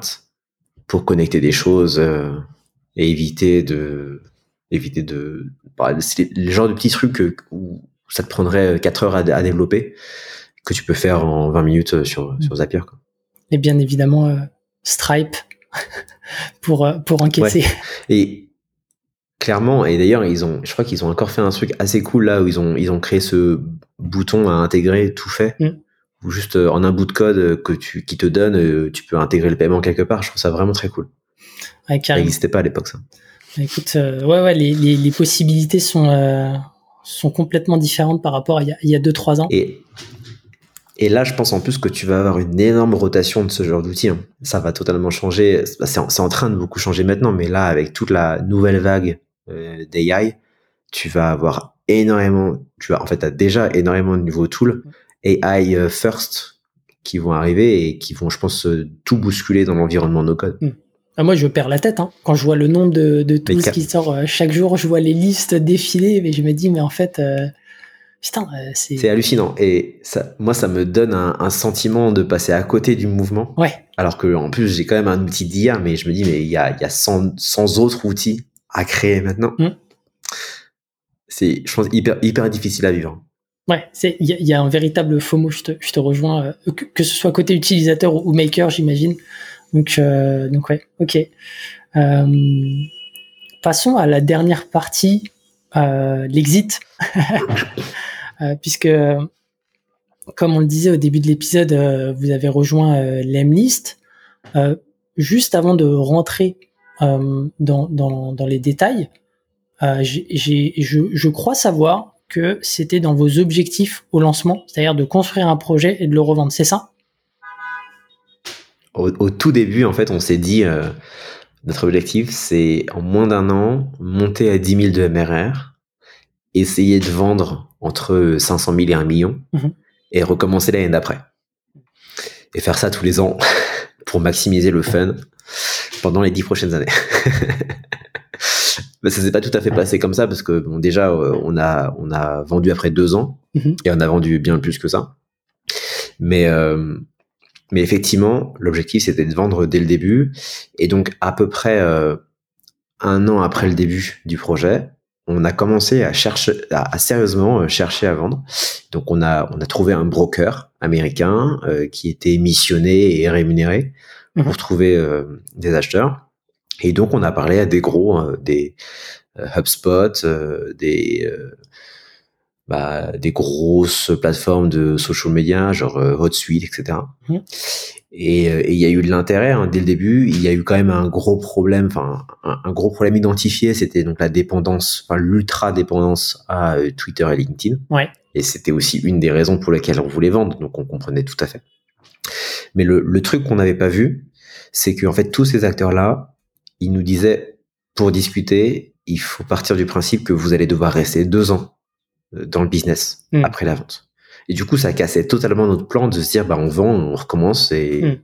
pour connecter des choses euh, et éviter de éviter de bah, c'est le genre de petits trucs où ça te prendrait 4 heures à, à développer que tu peux faire en 20 minutes euh, sur, sur Zapier. Quoi. Et bien évidemment, euh, Stripe (laughs) pour, euh, pour encaisser. Et clairement, et d'ailleurs, ils ont, je crois qu'ils ont encore fait un truc assez cool là où ils ont, ils ont créé ce bouton à intégrer tout fait. Mm. Ou juste euh, en un bout de code que tu, qui te donne, euh, tu peux intégrer le paiement quelque part. Je trouve ça vraiment très cool. Ouais, Ça n'existait pas à l'époque, ça. Écoute, euh, ouais, ouais, les, les, les possibilités sont, euh, sont complètement différentes par rapport à il y a- il y a 2-3 ans. Et, et là, je pense en plus que tu vas avoir une énorme rotation de ce genre d'outils. hein. Ça va totalement changer. C'est en, c'est en train de beaucoup changer maintenant, mais là, avec toute la nouvelle vague euh, d'AI, tu vas avoir énormément, tu vas, en fait, tu as déjà énormément de nouveaux tools AI euh, first qui vont arriver et qui vont, je pense, euh, tout bousculer dans l'environnement no code. Ah, moi, je perds la tête hein. quand je vois le nombre de, de tools qui sortent euh, chaque jour. Je vois les listes défiler, mais je me dis, mais en fait, putain, euh, c'est. C'est hallucinant. Et ça, moi, ça me donne un, un sentiment de passer à côté du mouvement. Ouais, Alors que en plus, j'ai quand même un outil d'IA, mais je me dis, mais il y a, il y a 100, 100 autres outils à créer maintenant. Mm. C'est, je pense, hyper, hyper difficile à vivre. ouais, il y, a- il y a un véritable FOMO. Je te, je te rejoins, euh, que, que ce soit côté utilisateur ou, maker, j'imagine. Donc, euh, donc ouais, ok. Euh, passons à la dernière partie, l'exit, (laughs) puisque comme on le disait au début de l'épisode, euh, vous avez rejoint euh, l'Emlist. Euh, juste avant de rentrer euh, dans, les détails, euh, je, crois savoir que c'était dans vos objectifs au lancement, c'est-à-dire de construire un projet et de le revendre. C'est ça? Au, tout début, en fait, on s'est dit, euh, notre objectif, c'est en moins d'un an, monter à 10 000 de MRR, essayer de vendre entre 500 000 et 1 million, Mhm. et recommencer l'année d'après. Et faire ça tous les ans (laughs) pour maximiser le fun pendant les 10 prochaines années. (laughs) Mais ça s'est pas tout à fait passé comme ça parce que bon, déjà euh, on a on a vendu après deux ans Mhm. et on a vendu bien plus que ça. Mais euh, mais effectivement l'objectif c'était de vendre dès le début et donc à peu près euh, un an après le début du projet on a commencé à chercher à, à sérieusement euh, chercher à vendre. Donc on a on a trouvé un broker américain euh, qui était missionné et rémunéré Mhm. pour trouver euh, des acheteurs. Et donc, on a parlé à des gros, euh, des euh, HubSpot, euh, des, euh, bah, des grosses plateformes de social media, genre euh, HotSuite, etc. Et euh, et il y a eu de l'intérêt hein, dès le début. Il y a eu quand même un gros problème, enfin un, un gros problème identifié, c'était donc la dépendance, enfin l'ultra dépendance à euh, Twitter et LinkedIn. Ouais. Et c'était aussi une des raisons pour lesquelles on voulait vendre, donc on comprenait tout à fait. Mais le, le truc qu'on n'avait pas vu, c'est qu'en fait tous ces acteurs-là, ils nous disaient pour discuter, il faut partir du principe que vous allez devoir rester deux ans dans le business Mm. après la vente. Et du coup, ça cassait totalement notre plan de se dire, bah on vend, on recommence et, Mm.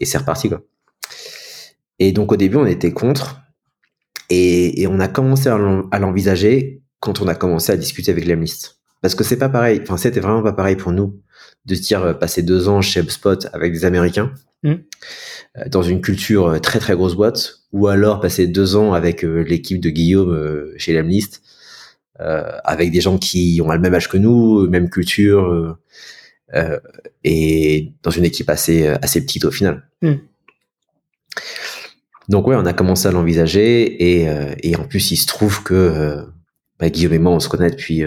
et c'est reparti quoi. Et donc au début, on était contre et, et on a commencé à l'en- à l'envisager quand on a commencé à discuter avec l'Emlist. Parce que c'est pas pareil, enfin c'était vraiment pas pareil pour nous de se dire euh, passer deux ans chez HubSpot avec des Américains Mm. euh, dans une culture euh, très très grosse boîte, ou alors passer deux ans avec euh, l'équipe de Guillaume euh, chez l'Emlist avec des gens qui ont le même âge que nous, même culture, et dans une équipe assez assez petite au final. Mm. Donc ouais, on a commencé à l'envisager et, et en plus il se trouve que bah, Guillaume et moi on se connaît depuis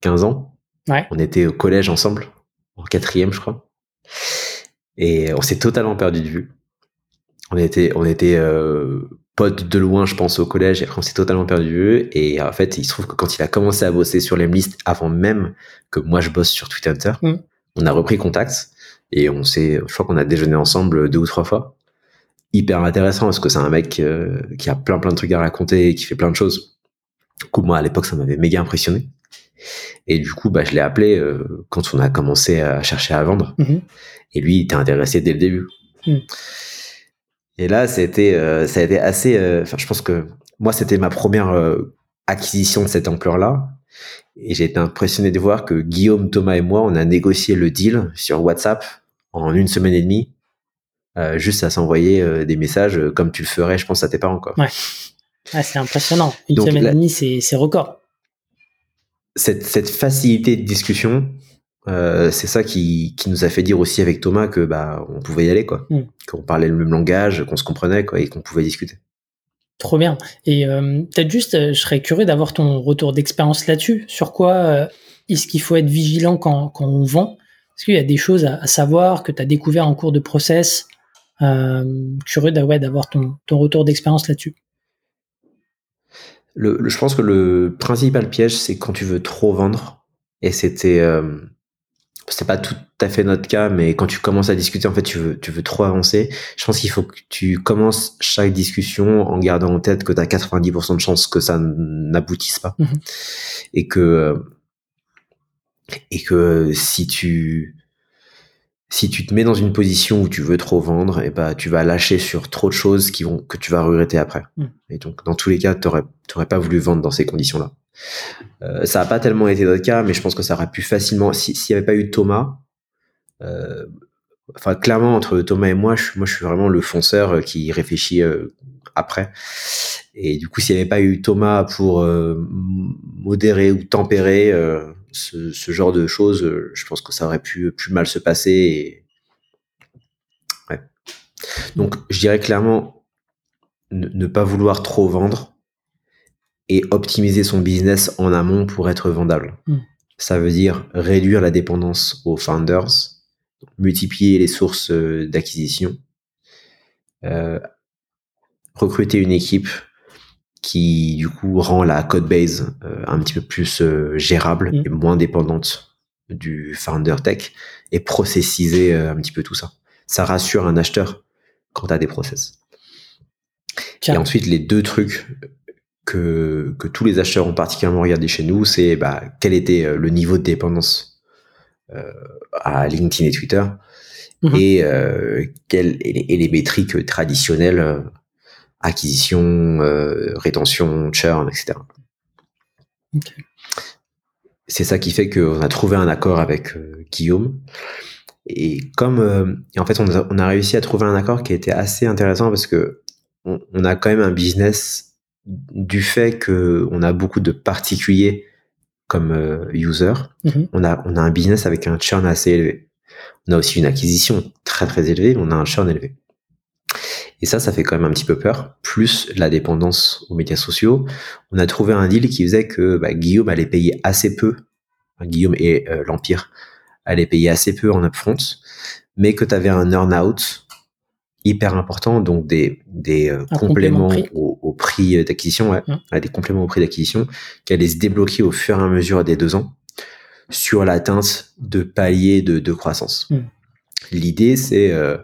15 ans. Ouais. On était au collège ensemble, en quatrième je crois. Et on s'est totalement perdu de vue. On était, on était euh, potes de loin, je pense, au collège, et après on s'est totalement perdu vue. Et en fait, il se trouve que quand il a commencé à bosser sur les listes, avant même que moi je bosse sur Twitter, mm. on a repris contact et on s'est, je crois qu'on a déjeuné ensemble deux ou trois fois. Hyper intéressant parce que c'est un mec euh, qui a plein plein de trucs à raconter, qui fait plein de choses. Du coup, moi à l'époque, ça m'avait méga impressionné. Et du coup, bah, je l'ai appelé euh, quand on a commencé à chercher à vendre. Mm-hmm. Et lui, il était intéressé dès le début. Mm. Et là, c'était, euh, ça a été assez. Euh, enfin, je pense que moi, c'était ma première acquisition de cette ampleur-là. Et j'ai été impressionné de voir que Guillaume, Thomas et moi, on a négocié le deal sur WhatsApp en une semaine et demie, juste à s'envoyer des messages comme tu le ferais, je pense, à tes parents. Quoi. Ouais. c'est impressionnant. Une semaine et demie, c'est record cette, cette facilité de discussion, euh, c'est ça qui, qui nous a fait dire aussi avec Thomas que bah on pouvait y aller quoi, mm. qu'on parlait le même langage, qu'on se comprenait quoi et qu'on pouvait discuter. Trop bien. Et euh, peut-être juste, euh, je serais curieux d'avoir ton retour d'expérience là-dessus. Sur quoi euh, est-ce qu'il faut être vigilant quand, quand on vend? Est-ce qu'il y a des choses à, savoir que tu as découvert en cours de process? Curieux d'avoir ton, ton retour d'expérience là-dessus le, je pense que le principal piège, c'est quand tu veux trop vendre. Et c'était, euh, c'est pas tout à fait notre cas, mais quand tu commences à discuter, en fait, tu veux, tu veux trop avancer. Je pense qu'il faut que tu commences chaque discussion en gardant en tête que tu as 90% de chances que ça n'aboutisse pas. Mhm. Et que, et que si tu, si tu te mets dans une position où tu veux trop vendre, et eh bah, tu vas lâcher sur trop de choses qui vont, que tu vas regretter après. Hmm. Et donc, dans tous les cas, tu n'aurais pas voulu vendre dans ces conditions-là. Euh, ça n'a pas tellement été notre cas, mais je pense que ça aurait pu facilement, s'il n'y avait pas eu Thomas, euh, enfin, clairement, entre Thomas et moi, je, moi, je suis vraiment le fonceur qui réfléchit euh, après. Et du coup, s'il n'y avait pas eu Thomas pour euh, modérer ou tempérer, ce, genre de choses, euh, je pense que ça aurait pu plus mal se passer. Donc, je dirais clairement ne, pas vouloir trop vendre et optimiser son business en amont pour être vendable. Hmm. Ça veut dire réduire la dépendance aux founders, multiplier les sources euh, d'acquisition, euh, recruter une équipe qui du coup rend la code base euh, un petit peu plus euh, gérable mm. et moins dépendante du founder tech et processiser euh, un petit peu tout ça. Ça rassure un acheteur quand tu as des process. Et ensuite, les deux trucs que, que tous les acheteurs ont particulièrement regardé chez nous, c'est bah, quel était le niveau de dépendance à LinkedIn et Twitter mm-hmm. et, quelles, et, les, métriques traditionnelles acquisition, euh, rétention, churn, etc. C'est ça qui fait qu'on a trouvé un accord avec euh, Guillaume. Et comme, euh, en fait, on a, réussi à trouver un accord qui était assez intéressant parce que on, a quand même un business du fait que on a beaucoup de particuliers comme user. Mm-hmm. On a, on a un business avec un churn assez élevé. On a aussi une acquisition très très élevée, mais on a un churn élevé. Et ça, ça fait quand même un petit peu peur. Plus la dépendance aux médias sociaux. On a trouvé un deal qui faisait que bah, Guillaume allait payer assez peu. Guillaume et euh, l'Empire allaient payer assez peu en upfront, mais que tu avais un earn-out hyper important, donc des, des euh, compléments au, prix d'acquisition, ouais, mmh. des compléments au prix d'acquisition qui allaient se débloquer au fur et à mesure des deux ans sur l'atteinte de paliers de, de croissance. Mmh. L'idée, c'est euh,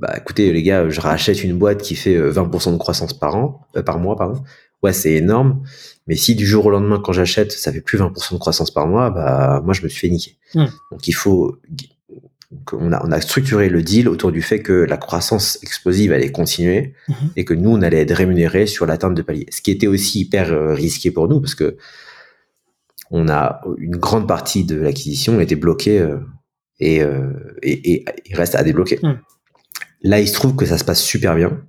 bah écoutez les gars, je rachète une boîte qui fait 20% euh, de croissance par an, euh, par mois, pardon. Ouais, c'est énorme. Mais si du jour au lendemain, quand j'achète, ça fait plus 20% de croissance par mois, bah moi je me suis fait niquer. Hmm. Donc il faut on a, on a structuré le deal autour du fait que la croissance explosive allait continuer mhm. et que nous on allait être rémunérés sur l'atteinte de paliers. Ce qui était aussi hyper euh, risqué pour nous parce que on a une grande partie de l'acquisition était bloquée et, et, il reste à débloquer. Hmm. Là, il se trouve que ça se passe super bien.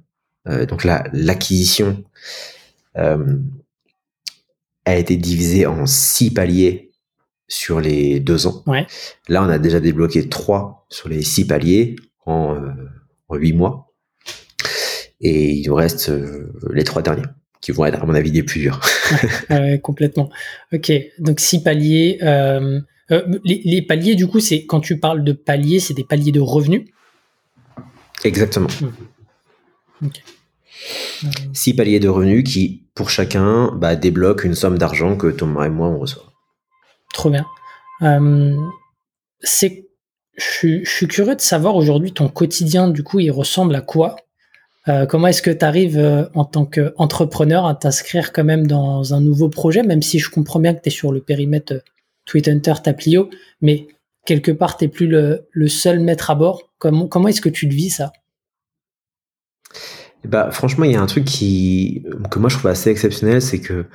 Euh, donc là, l'acquisition, euh, a été divisée en six paliers sur les deux ans. Ouais. Là, on a déjà débloqué trois sur les six paliers en, euh, en huit mois. Et il nous reste les trois derniers, qui vont être, à mon avis, les plus durs. (laughs) Ouais, complètement. Ok, donc six paliers. les, les paliers, du coup, c'est quand tu parles de paliers, c'est des paliers de revenus. Exactement. Six paliers de revenus qui, pour chacun, bah, débloquent une somme d'argent que Thomas et moi, on reçoit. Trop bien. Euh, c'est, je, suis- curieux de savoir aujourd'hui ton quotidien, du coup, il ressemble à quoi? Euh, Comment est-ce que tu arrives euh, en tant qu'entrepreneur à t'inscrire quand même dans un nouveau projet, même si je comprends bien que tu es sur le périmètre Tweet Hunter, Taplio, mais quelque part, tu plus le, le seul maître à bord. Comment, comment est-ce que tu vis, ça? Bah, franchement, il y a un truc qui, que moi je trouve assez exceptionnel, c'est que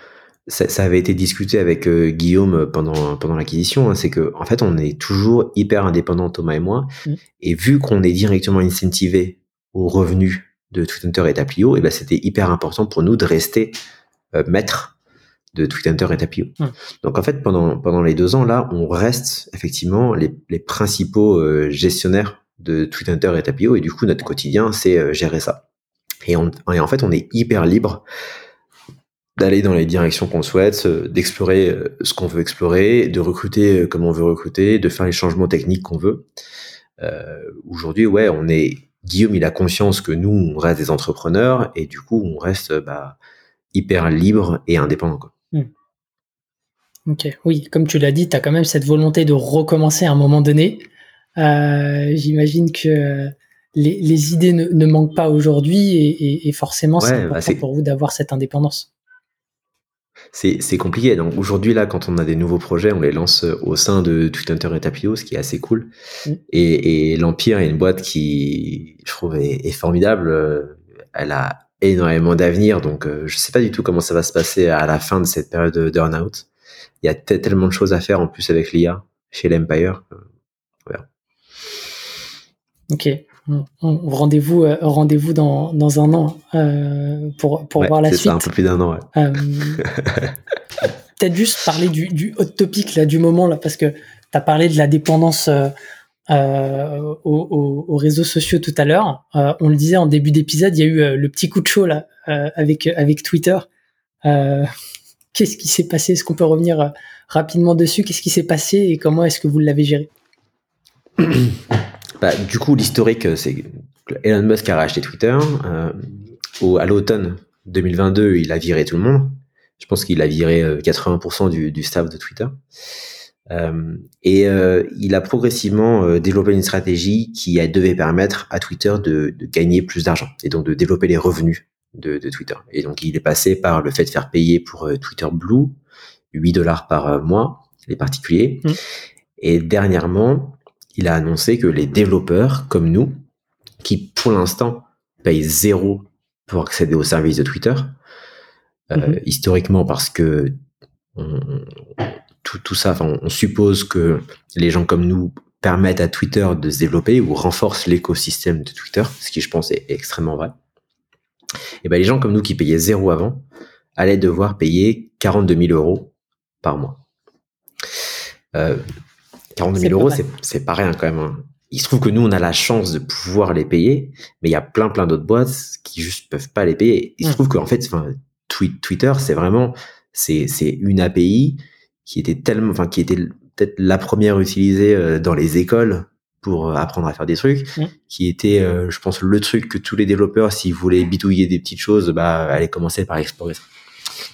ça, ça avait été discuté avec euh, Guillaume pendant, pendant l'acquisition, hein, c'est que en fait, on est toujours hyper indépendant, Thomas et moi, Mm. et vu qu'on est directement incentivé aux revenus de Twitter et Taplio, et ben c'était hyper important pour nous de rester euh, maître de Twitter et Taplio. Mm. Donc en fait, pendant, pendant les deux ans là, on reste effectivement les, les principaux euh, gestionnaires de Twitter et Tapio, et du coup, notre quotidien, c'est euh, gérer ça. Et, on, et en fait, on est hyper libre d'aller dans les directions qu'on souhaite, euh, d'explorer ce qu'on veut explorer, de recruter comme on veut recruter, de faire les changements techniques qu'on veut. Euh, Aujourd'hui, ouais, on est Guillaume, il a conscience que nous, on reste des entrepreneurs et du coup, on reste bah, hyper libre et indépendant. Quoi. Ok, oui, comme tu l'as dit, tu as quand même cette volonté de recommencer à un moment donné. Euh, J'imagine que euh, les, les idées ne, ne manquent pas aujourd'hui et, et- et forcément, c'est Ouais, bah, important c'est- pour vous d'avoir cette indépendance. C'est compliqué. Donc aujourd'hui, là, quand on a des nouveaux projets, on les lance euh, au sein de Twitter et Tapio, ce qui est assez cool. Mm. Et, et l'Empire est une boîte qui, je trouve, est, est formidable. Elle a énormément d'avenir. Donc je sais pas du tout comment ça va se passer à la fin de cette période de burn-out. Il y a te- tellement de choses à faire en plus avec l'IA chez l'Empire. Ok, rendez-vous euh, rendez-vous dans, dans un an euh, pour, pour Ouais, voir la c'est suite. ça, un peu plus d'un an. Ouais. Euh, Peut-être juste parler du, du hot topic là, du moment, là, parce que tu as parlé de la dépendance euh, aux, aux- aux réseaux sociaux tout à l'heure. On le disait en début d'épisode, il y a eu le petit coup de chaud là, avec, avec Twitter. Euh, Qu'est-ce qui s'est passé? Est-ce qu'on peut revenir euh, rapidement dessus? Qu'est-ce qui s'est passé et comment est-ce que vous l'avez géré? (clears throat) Bah, du coup, l'historique, euh, c'est Elon Musk a racheté Twitter. Euh, à l'automne 2022, il a viré tout le monde. Je pense qu'il a viré euh, 80% du, du staff de Twitter. Euh, et euh, il a progressivement euh, développé une stratégie qui devait permettre à Twitter de gagner plus d'argent et donc de développer les revenus de, de Twitter. Et donc il est passé par le fait de faire payer pour euh, Twitter Blue 8 dollars par euh, mois les particuliers. Mm. Et dernièrement, il a annoncé que les développeurs comme nous, qui pour l'instant payent zéro pour accéder aux services de Twitter, euh, Mhm. historiquement parce que on- tout, tout ça, enfin, on suppose que les gens comme nous permettent à Twitter de se développer ou renforcent l'écosystème de Twitter, ce qui je pense est extrêmement vrai. Et ben les gens comme nous qui payaient zéro avant allaient devoir payer 42 000 euros par mois. Euh, 42 C'est 000 pas euros, c'est pas rien quand même. hein. Il se trouve que nous, on a la chance de pouvoir les payer, mais il y a plein plein d'autres boîtes qui juste peuvent pas les payer. Il se trouve qu'en fait, enfin, Twitter, c'est vraiment c'est une API qui était tellement, enfin qui était peut-être la première utilisée euh, dans les écoles pour euh, apprendre à faire des trucs, Mm. qui était, euh, je pense, le truc que tous les développeurs, s'ils voulaient bidouiller des petites choses, bah, allaient commencer par explorer ça.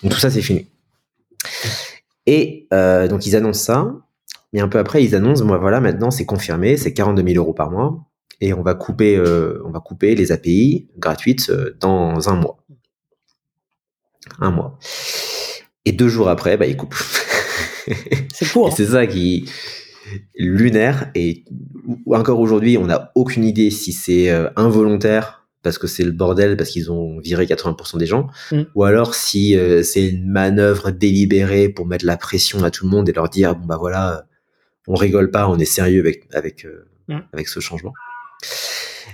Donc tout ça, c'est fini. Et euh, donc ils annoncent ça, mais un peu après, ils annoncent, moi voilà, maintenant c'est confirmé, c'est 42 000 euros par mois, et on va couper, euh, on va couper les API gratuites dans un mois. Un mois. Et deux jours après, bah, ils coupent. C'est court. (laughs) C'est ça qui lunaire et encore aujourd'hui on n'a aucune idée si c'est euh, involontaire parce que c'est le bordel parce qu'ils ont viré 80% des gens Mm. ou alors si euh, c'est une manœuvre délibérée pour mettre la pression à tout le monde et leur dire bon bah voilà euh, on rigole pas on est sérieux avec avec euh, Mm. avec ce changement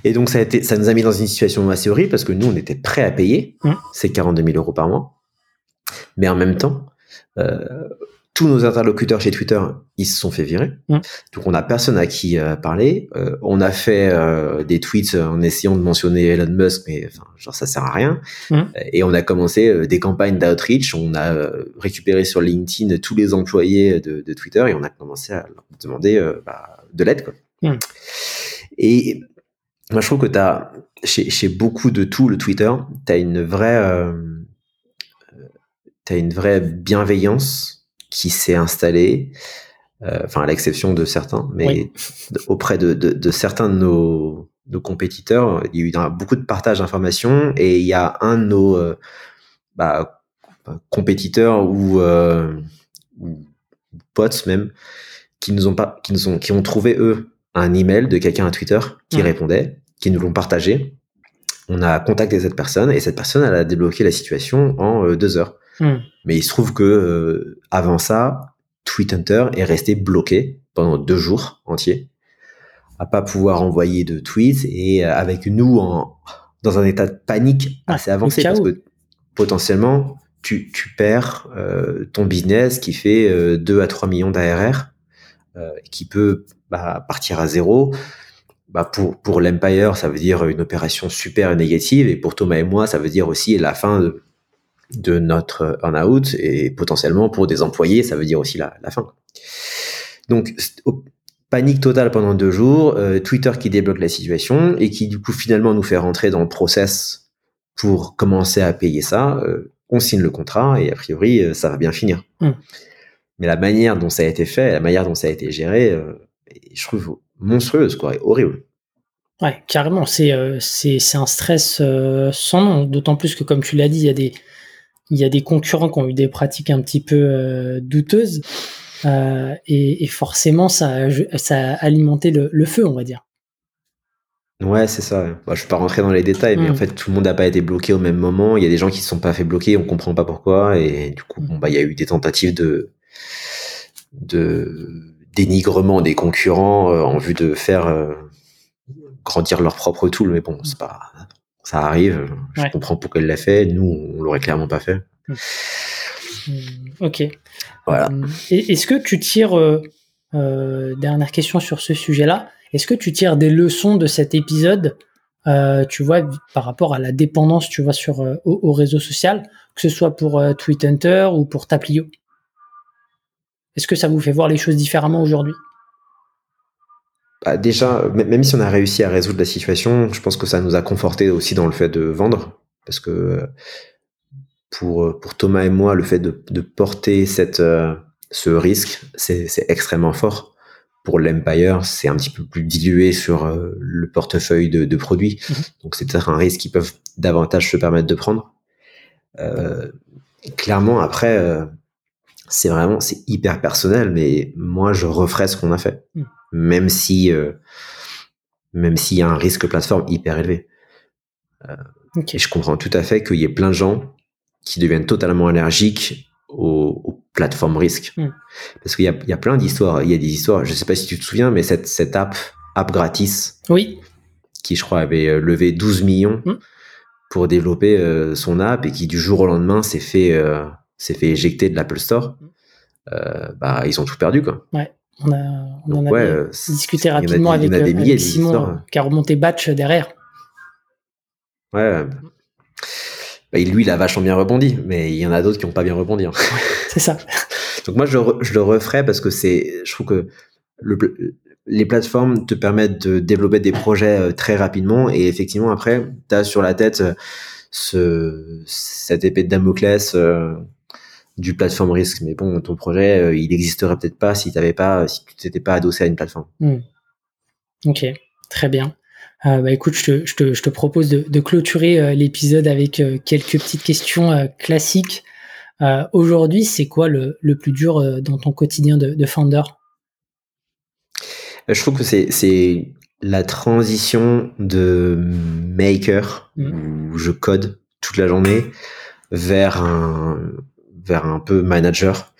et donc ça a été ça nous a mis dans une situation assez horrible parce que nous on était prêts à payer Mm. ces 42 000 euros par mois mais en même temps tous nos interlocuteurs chez Twitter, ils se sont fait virer. Mm. Donc on n'a personne à qui euh, parler. Euh, on a fait euh, des tweets en essayant de mentionner Elon Musk, mais genre ça sert à rien. Mm. Et on a commencé des campagnes d'outreach. On a récupéré sur LinkedIn tous les employés de, de, Twitter et on a commencé à leur demander bah, de l'aide. Quoi. Mm. Et moi je trouve que tu as chez, chez beaucoup de tout le Twitter, tu as une vraie t'as une vraie bienveillance qui s'est installé, euh, enfin à l'exception de certains, mais auprès de, de, de, certains de nos, nos, compétiteurs, il y a eu beaucoup de partage d'informations et il y a un de nos euh, bah, compétiteurs ou, euh, ou, potes même qui nous ont pas, qui nous ont, qui ont trouvé eux un email de quelqu'un à Twitter qui répondait, qui nous l'ont partagé. On a contacté cette personne et cette personne elle a débloqué la situation en deux heures. Hmm. Mais il se trouve que euh, avant ça, Tweet Hunter est resté bloqué pendant deux jours entiers, à pas pouvoir envoyer de tweets et euh, avec nous en, dans un état de panique ah, assez avancé parce que potentiellement tu, tu perds euh, ton business qui fait 2 à 3 millions d'ARR qui peut bah, partir à zéro. Bah pour pour l'Empire, ça veut dire une opération super négative et pour Thomas et moi, ça veut dire aussi la fin de de notre earn-out et potentiellement pour des employés, ça veut dire aussi la, la fin. Donc, panique totale pendant deux jours, euh, Twitter qui débloque la situation et qui du coup finalement nous fait rentrer dans le process pour commencer à payer ça. Euh, on signe le contrat et a priori euh, ça va bien finir. Hmm. Mais la manière dont ça a été fait, la manière dont ça a été géré, je trouve monstrueuse quoi, et horrible. Ouais, carrément, c'est c'est un stress sans nom. D'autant plus que comme tu l'as dit, il y a des il y a des concurrents qui ont eu des pratiques un petit peu euh, douteuses euh, et, et, forcément ça a, ça a alimenté le, le, feu, on va dire. Ouais, c'est ça. Bah, je ne vais pas rentrer dans les détails, mais en mm. fait, tout le monde n'a pas été bloqué au même moment. Il y a des gens qui ne se sont pas fait bloquer, on comprend pas pourquoi. Et du coup, bon, bah, il y a eu des tentatives de, de dénigrement des concurrents euh, en vue de faire euh, grandir leur propre tool. Mais bon, c'est pas, ça arrive. Je comprends pourquoi elle l'a fait. Nous, on l'aurait clairement pas fait. Hmm. Ok. Voilà. Euh, est-ce que tu tires, euh, euh, dernière question sur ce sujet-là, est-ce que tu tires des leçons de cet épisode, tu vois, par rapport à la dépendance, tu vois, sur au, réseau social, que ce soit pour Tweet Hunter ou pour Taplio? Est-ce que ça vous fait voir les choses différemment aujourd'hui? Bah déjà, même si on a réussi à résoudre la situation, je pense que ça nous a conforté aussi dans le fait de vendre, parce que pour pour Thomas et moi, le fait de, de porter cette euh, ce risque, c'est extrêmement fort. Pour l'Empire, c'est un petit peu plus dilué sur euh, le portefeuille de, de produits, mmh donc c'est peut-être un risque qu'ils peuvent davantage se permettre de prendre. Euh, clairement, après, euh, c'est vraiment c'est hyper personnel, mais moi je referais ce qu'on a fait. Mmh même si euh, même s'il y a un risque plateforme hyper élevé. Euh, Et je comprends tout à fait qu'il y ait plein de gens qui deviennent totalement allergiques aux, aux plateformes risques. Mm. Parce qu'il y a, il y a plein d'histoires. Il y a des histoires, je sais pas si tu te souviens, mais cette, cette app, app gratis, oui. qui je crois avait euh, levé 12 millions mm. pour développer euh, son app et qui du jour au lendemain s'est fait, s'est fait éjecter de l'Apple Store, mm. euh, bah, ils ont tout perdu, quoi. Ouais. On, a, on en avait euh, discuté rapidement avec, euh, Simon qui a remonté batch derrière. Ouais. Bah, lui, il a vachement bien rebondi, mais il y en a d'autres qui n'ont pas bien rebondi. Hein. (laughs) c'est ça. Donc moi, je, je, le referai parce que c'est, je trouve que le, les plateformes te permettent de développer des projets euh, très rapidement et effectivement après, tu as sur la tête ce, cette épée de Damoclès du plateforme risque. Mais bon, ton projet, euh, il n'existerait peut-être pas si t'avais pas, si tu t'étais pas adossé à une plateforme. Hmm. Ok, très bien. Euh, bah écoute, je te, je te, je te propose de, de clôturer euh, l'épisode avec quelques petites questions classiques. Aujourd'hui, c'est quoi le, le, plus dur dans ton quotidien de, de founder? Je trouve que c'est, c'est la transition de maker, hmm. où je code toute la journée, vers un, vers un peu manager.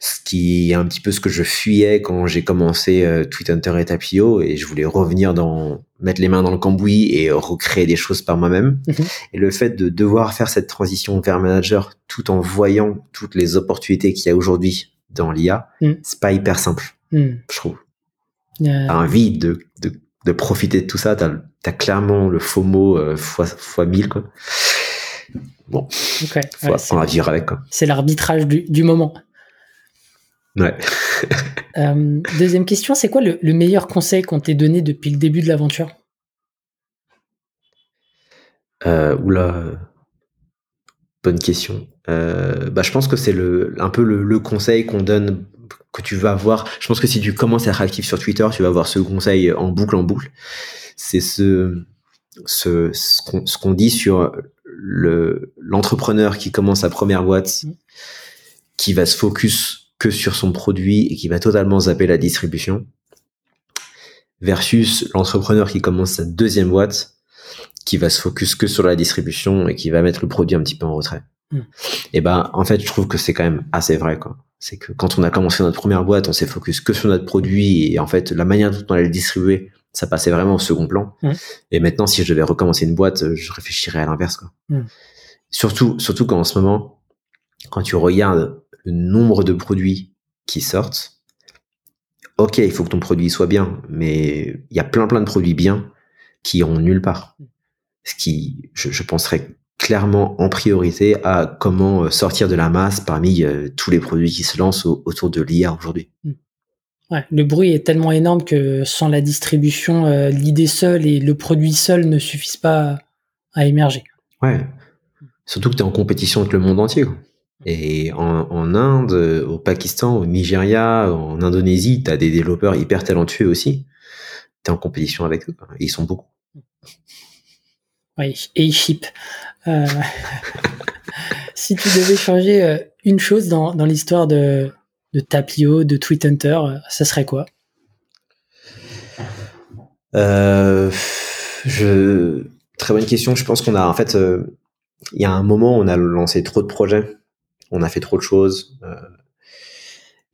ce qui est un petit peu ce que je fuyais quand j'ai commencé euh, Tweet Hunter et Tapio et je voulais revenir dans mettre les mains dans le cambouis et recréer des choses par moi-même Mhm. et le fait de devoir faire cette transition vers manager tout en voyant toutes les opportunités qu'il y a aujourd'hui dans l'IA Mhm. c'est pas hyper simple Hmm. je trouve Euh, t'as envie de, de, de profiter de tout ça t'as as clairement le FOMO euh, fois fois 1000 quoi bon ok. faut Ouais, c'est- apprendre à vivre avec c'est l'arbitrage du, du moment. ouais (laughs) Euh, deuxième question, c'est quoi le, le meilleur conseil qu'on t'ait donné depuis le début de l'aventure? Euh, oula, bonne question. Euh, bah, je pense que c'est le, un peu le, le conseil qu'on donne, que tu vas avoir. Je pense que si tu commences à être actif sur Twitter, tu vas avoir ce conseil en boucle, en boucle. C'est ce, ce, ce qu'on ce qu'on dit sur le, l'entrepreneur qui commence sa première boîte, Mm. qui va se focus que sur son produit et qui va totalement zapper la distribution, versus l'entrepreneur qui commence sa deuxième boîte, qui va se focus que sur la distribution et qui va mettre le produit un petit peu en retrait. Mm. Et ben, en fait, je trouve que c'est quand même assez vrai, quoi. C'est que quand on a commencé notre première boîte, on s'est focus que sur notre produit et en fait, la manière dont on allait le distribuer, ça passait vraiment au second plan. Mm. Et maintenant, si je devais recommencer une boîte, je réfléchirais à l'inverse, quoi. Mm. Surtout, surtout qu'en ce moment, quand tu regardes le nombre de produits qui sortent, ok, il faut que ton produit soit bien, mais il y a plein plein de produits bien qui ont nulle part. Ce qui, je, je penserais clairement en priorité à comment euh, sortir de la masse parmi euh, tous les produits qui se lancent au- autour de l'IA aujourd'hui. Ouais, le bruit est tellement énorme que sans la distribution, euh, l'idée seule et le produit seul ne suffisent pas à émerger. Ouais. Surtout que tu es en compétition avec le monde entier. Et en, en Inde, au Pakistan, au Nigeria, en Indonésie, tu as des développeurs hyper talentueux aussi. Tu es en compétition avec eux. Et ils sont beaucoup. Ouais, et ship. Euh, (laughs) si tu devais changer euh, une chose dans, dans l'histoire de, de Tapio, de Tweet Hunter, ça serait quoi? Euh, je... Très bonne question. Je pense qu'on a, en fait, euh, il y a un moment, on a lancé trop de projets, on a fait trop de choses. euh,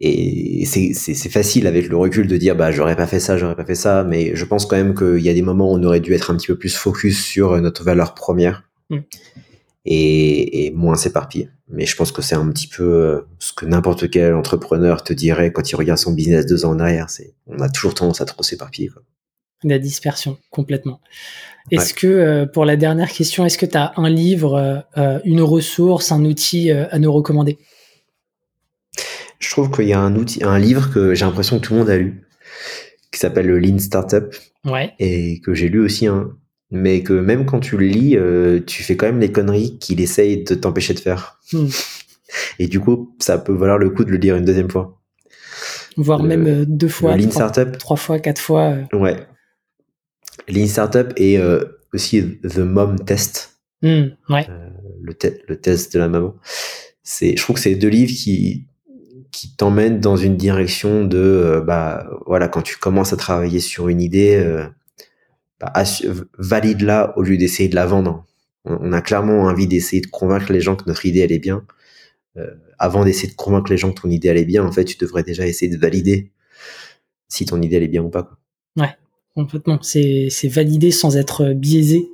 et c'est facile avec le recul de dire, bah, j'aurais pas fait ça, j'aurais pas fait ça. Mais je pense quand même qu'il y a des moments où on aurait dû être un petit peu plus focus sur notre valeur première Mm. et, et moins s'éparpiller. Mais je pense que c'est un petit peu euh, ce que n'importe quel entrepreneur te dirait quand il regarde son business deux ans en arrière. C'est, on a toujours tendance à trop s'éparpiller. quoi. La dispersion, complètement. Est-ce que, euh, pour la dernière question, est-ce que tu as un livre, euh, une ressource, un outil euh, à nous recommander? Je trouve qu'il y a un outil, un livre que j'ai l'impression que tout le monde a lu, qui s'appelle le Lean Startup, Ouais. et que j'ai lu aussi, hein, mais que même quand tu le lis, euh, tu fais quand même les conneries qu'il essaye de t'empêcher de faire. Hmm. Et du coup, ça peut valoir le coup de le lire une deuxième fois. Voire Le- même euh, deux fois, le Lean trois, Startup, trois fois, quatre fois. euh. ouais. Lean Startup et euh, aussi The Mom Test. Hmm, ouais. le, te- le test de la maman. C'est, je trouve que c'est deux livres qui, qui t'emmènent dans une direction de, euh, bah, voilà, quand tu commences à travailler sur une idée, euh, bah, valide-la au lieu d'essayer de la vendre. On, on a clairement envie d'essayer de convaincre les gens que notre idée, elle est bien. Euh, avant d'essayer de convaincre les gens que ton idée, elle est bien, en fait, tu devrais déjà essayer de valider si ton idée, elle est bien ou pas. quoi. Complètement. C'est c'est validé sans être biaisé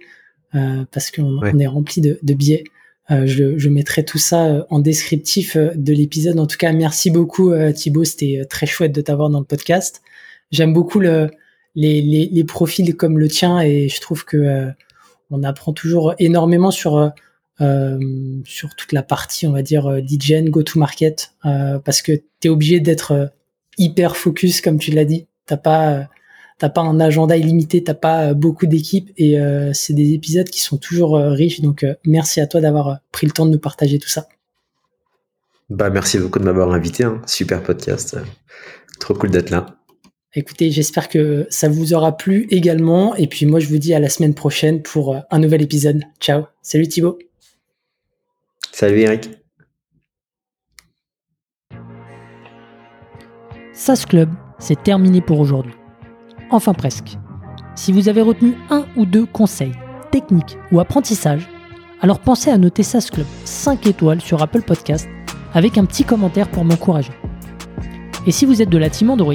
euh, parce qu'on Ouais. est rempli de, de biais. Euh, je, je mettrai tout ça en descriptif de l'épisode. En tout cas, merci beaucoup Thibaut. C'était très chouette de t'avoir dans le podcast. J'aime beaucoup le, les, profils comme le tien et je trouve que euh, on apprend toujours énormément sur euh, euh, sur toute la partie, on va dire, lead gen, go-to-market, euh, parce que tu es obligé d'être hyper focus, comme tu l'as dit. T'as pas t'as pas un agenda illimité, t'as pas beaucoup d'équipes et c'est des épisodes qui sont toujours riches. Donc merci à toi d'avoir pris le temps de nous partager tout ça. Bah, merci beaucoup de m'avoir invité. hein. Super podcast. Trop cool d'être là. Écoutez, j'espère que ça vous aura plu également. Et puis moi, je vous dis à la semaine prochaine pour euh, un nouvel épisode. Ciao. Salut Thibaut. Salut Eric. SAS Club, c'est terminé pour aujourd'hui. Enfin presque. Si vous avez retenu un ou deux conseils, techniques ou apprentissages, alors pensez à noter SAS Club 5 étoiles sur Apple Podcast avec un petit commentaire pour m'encourager. Et si vous êtes de la team Android,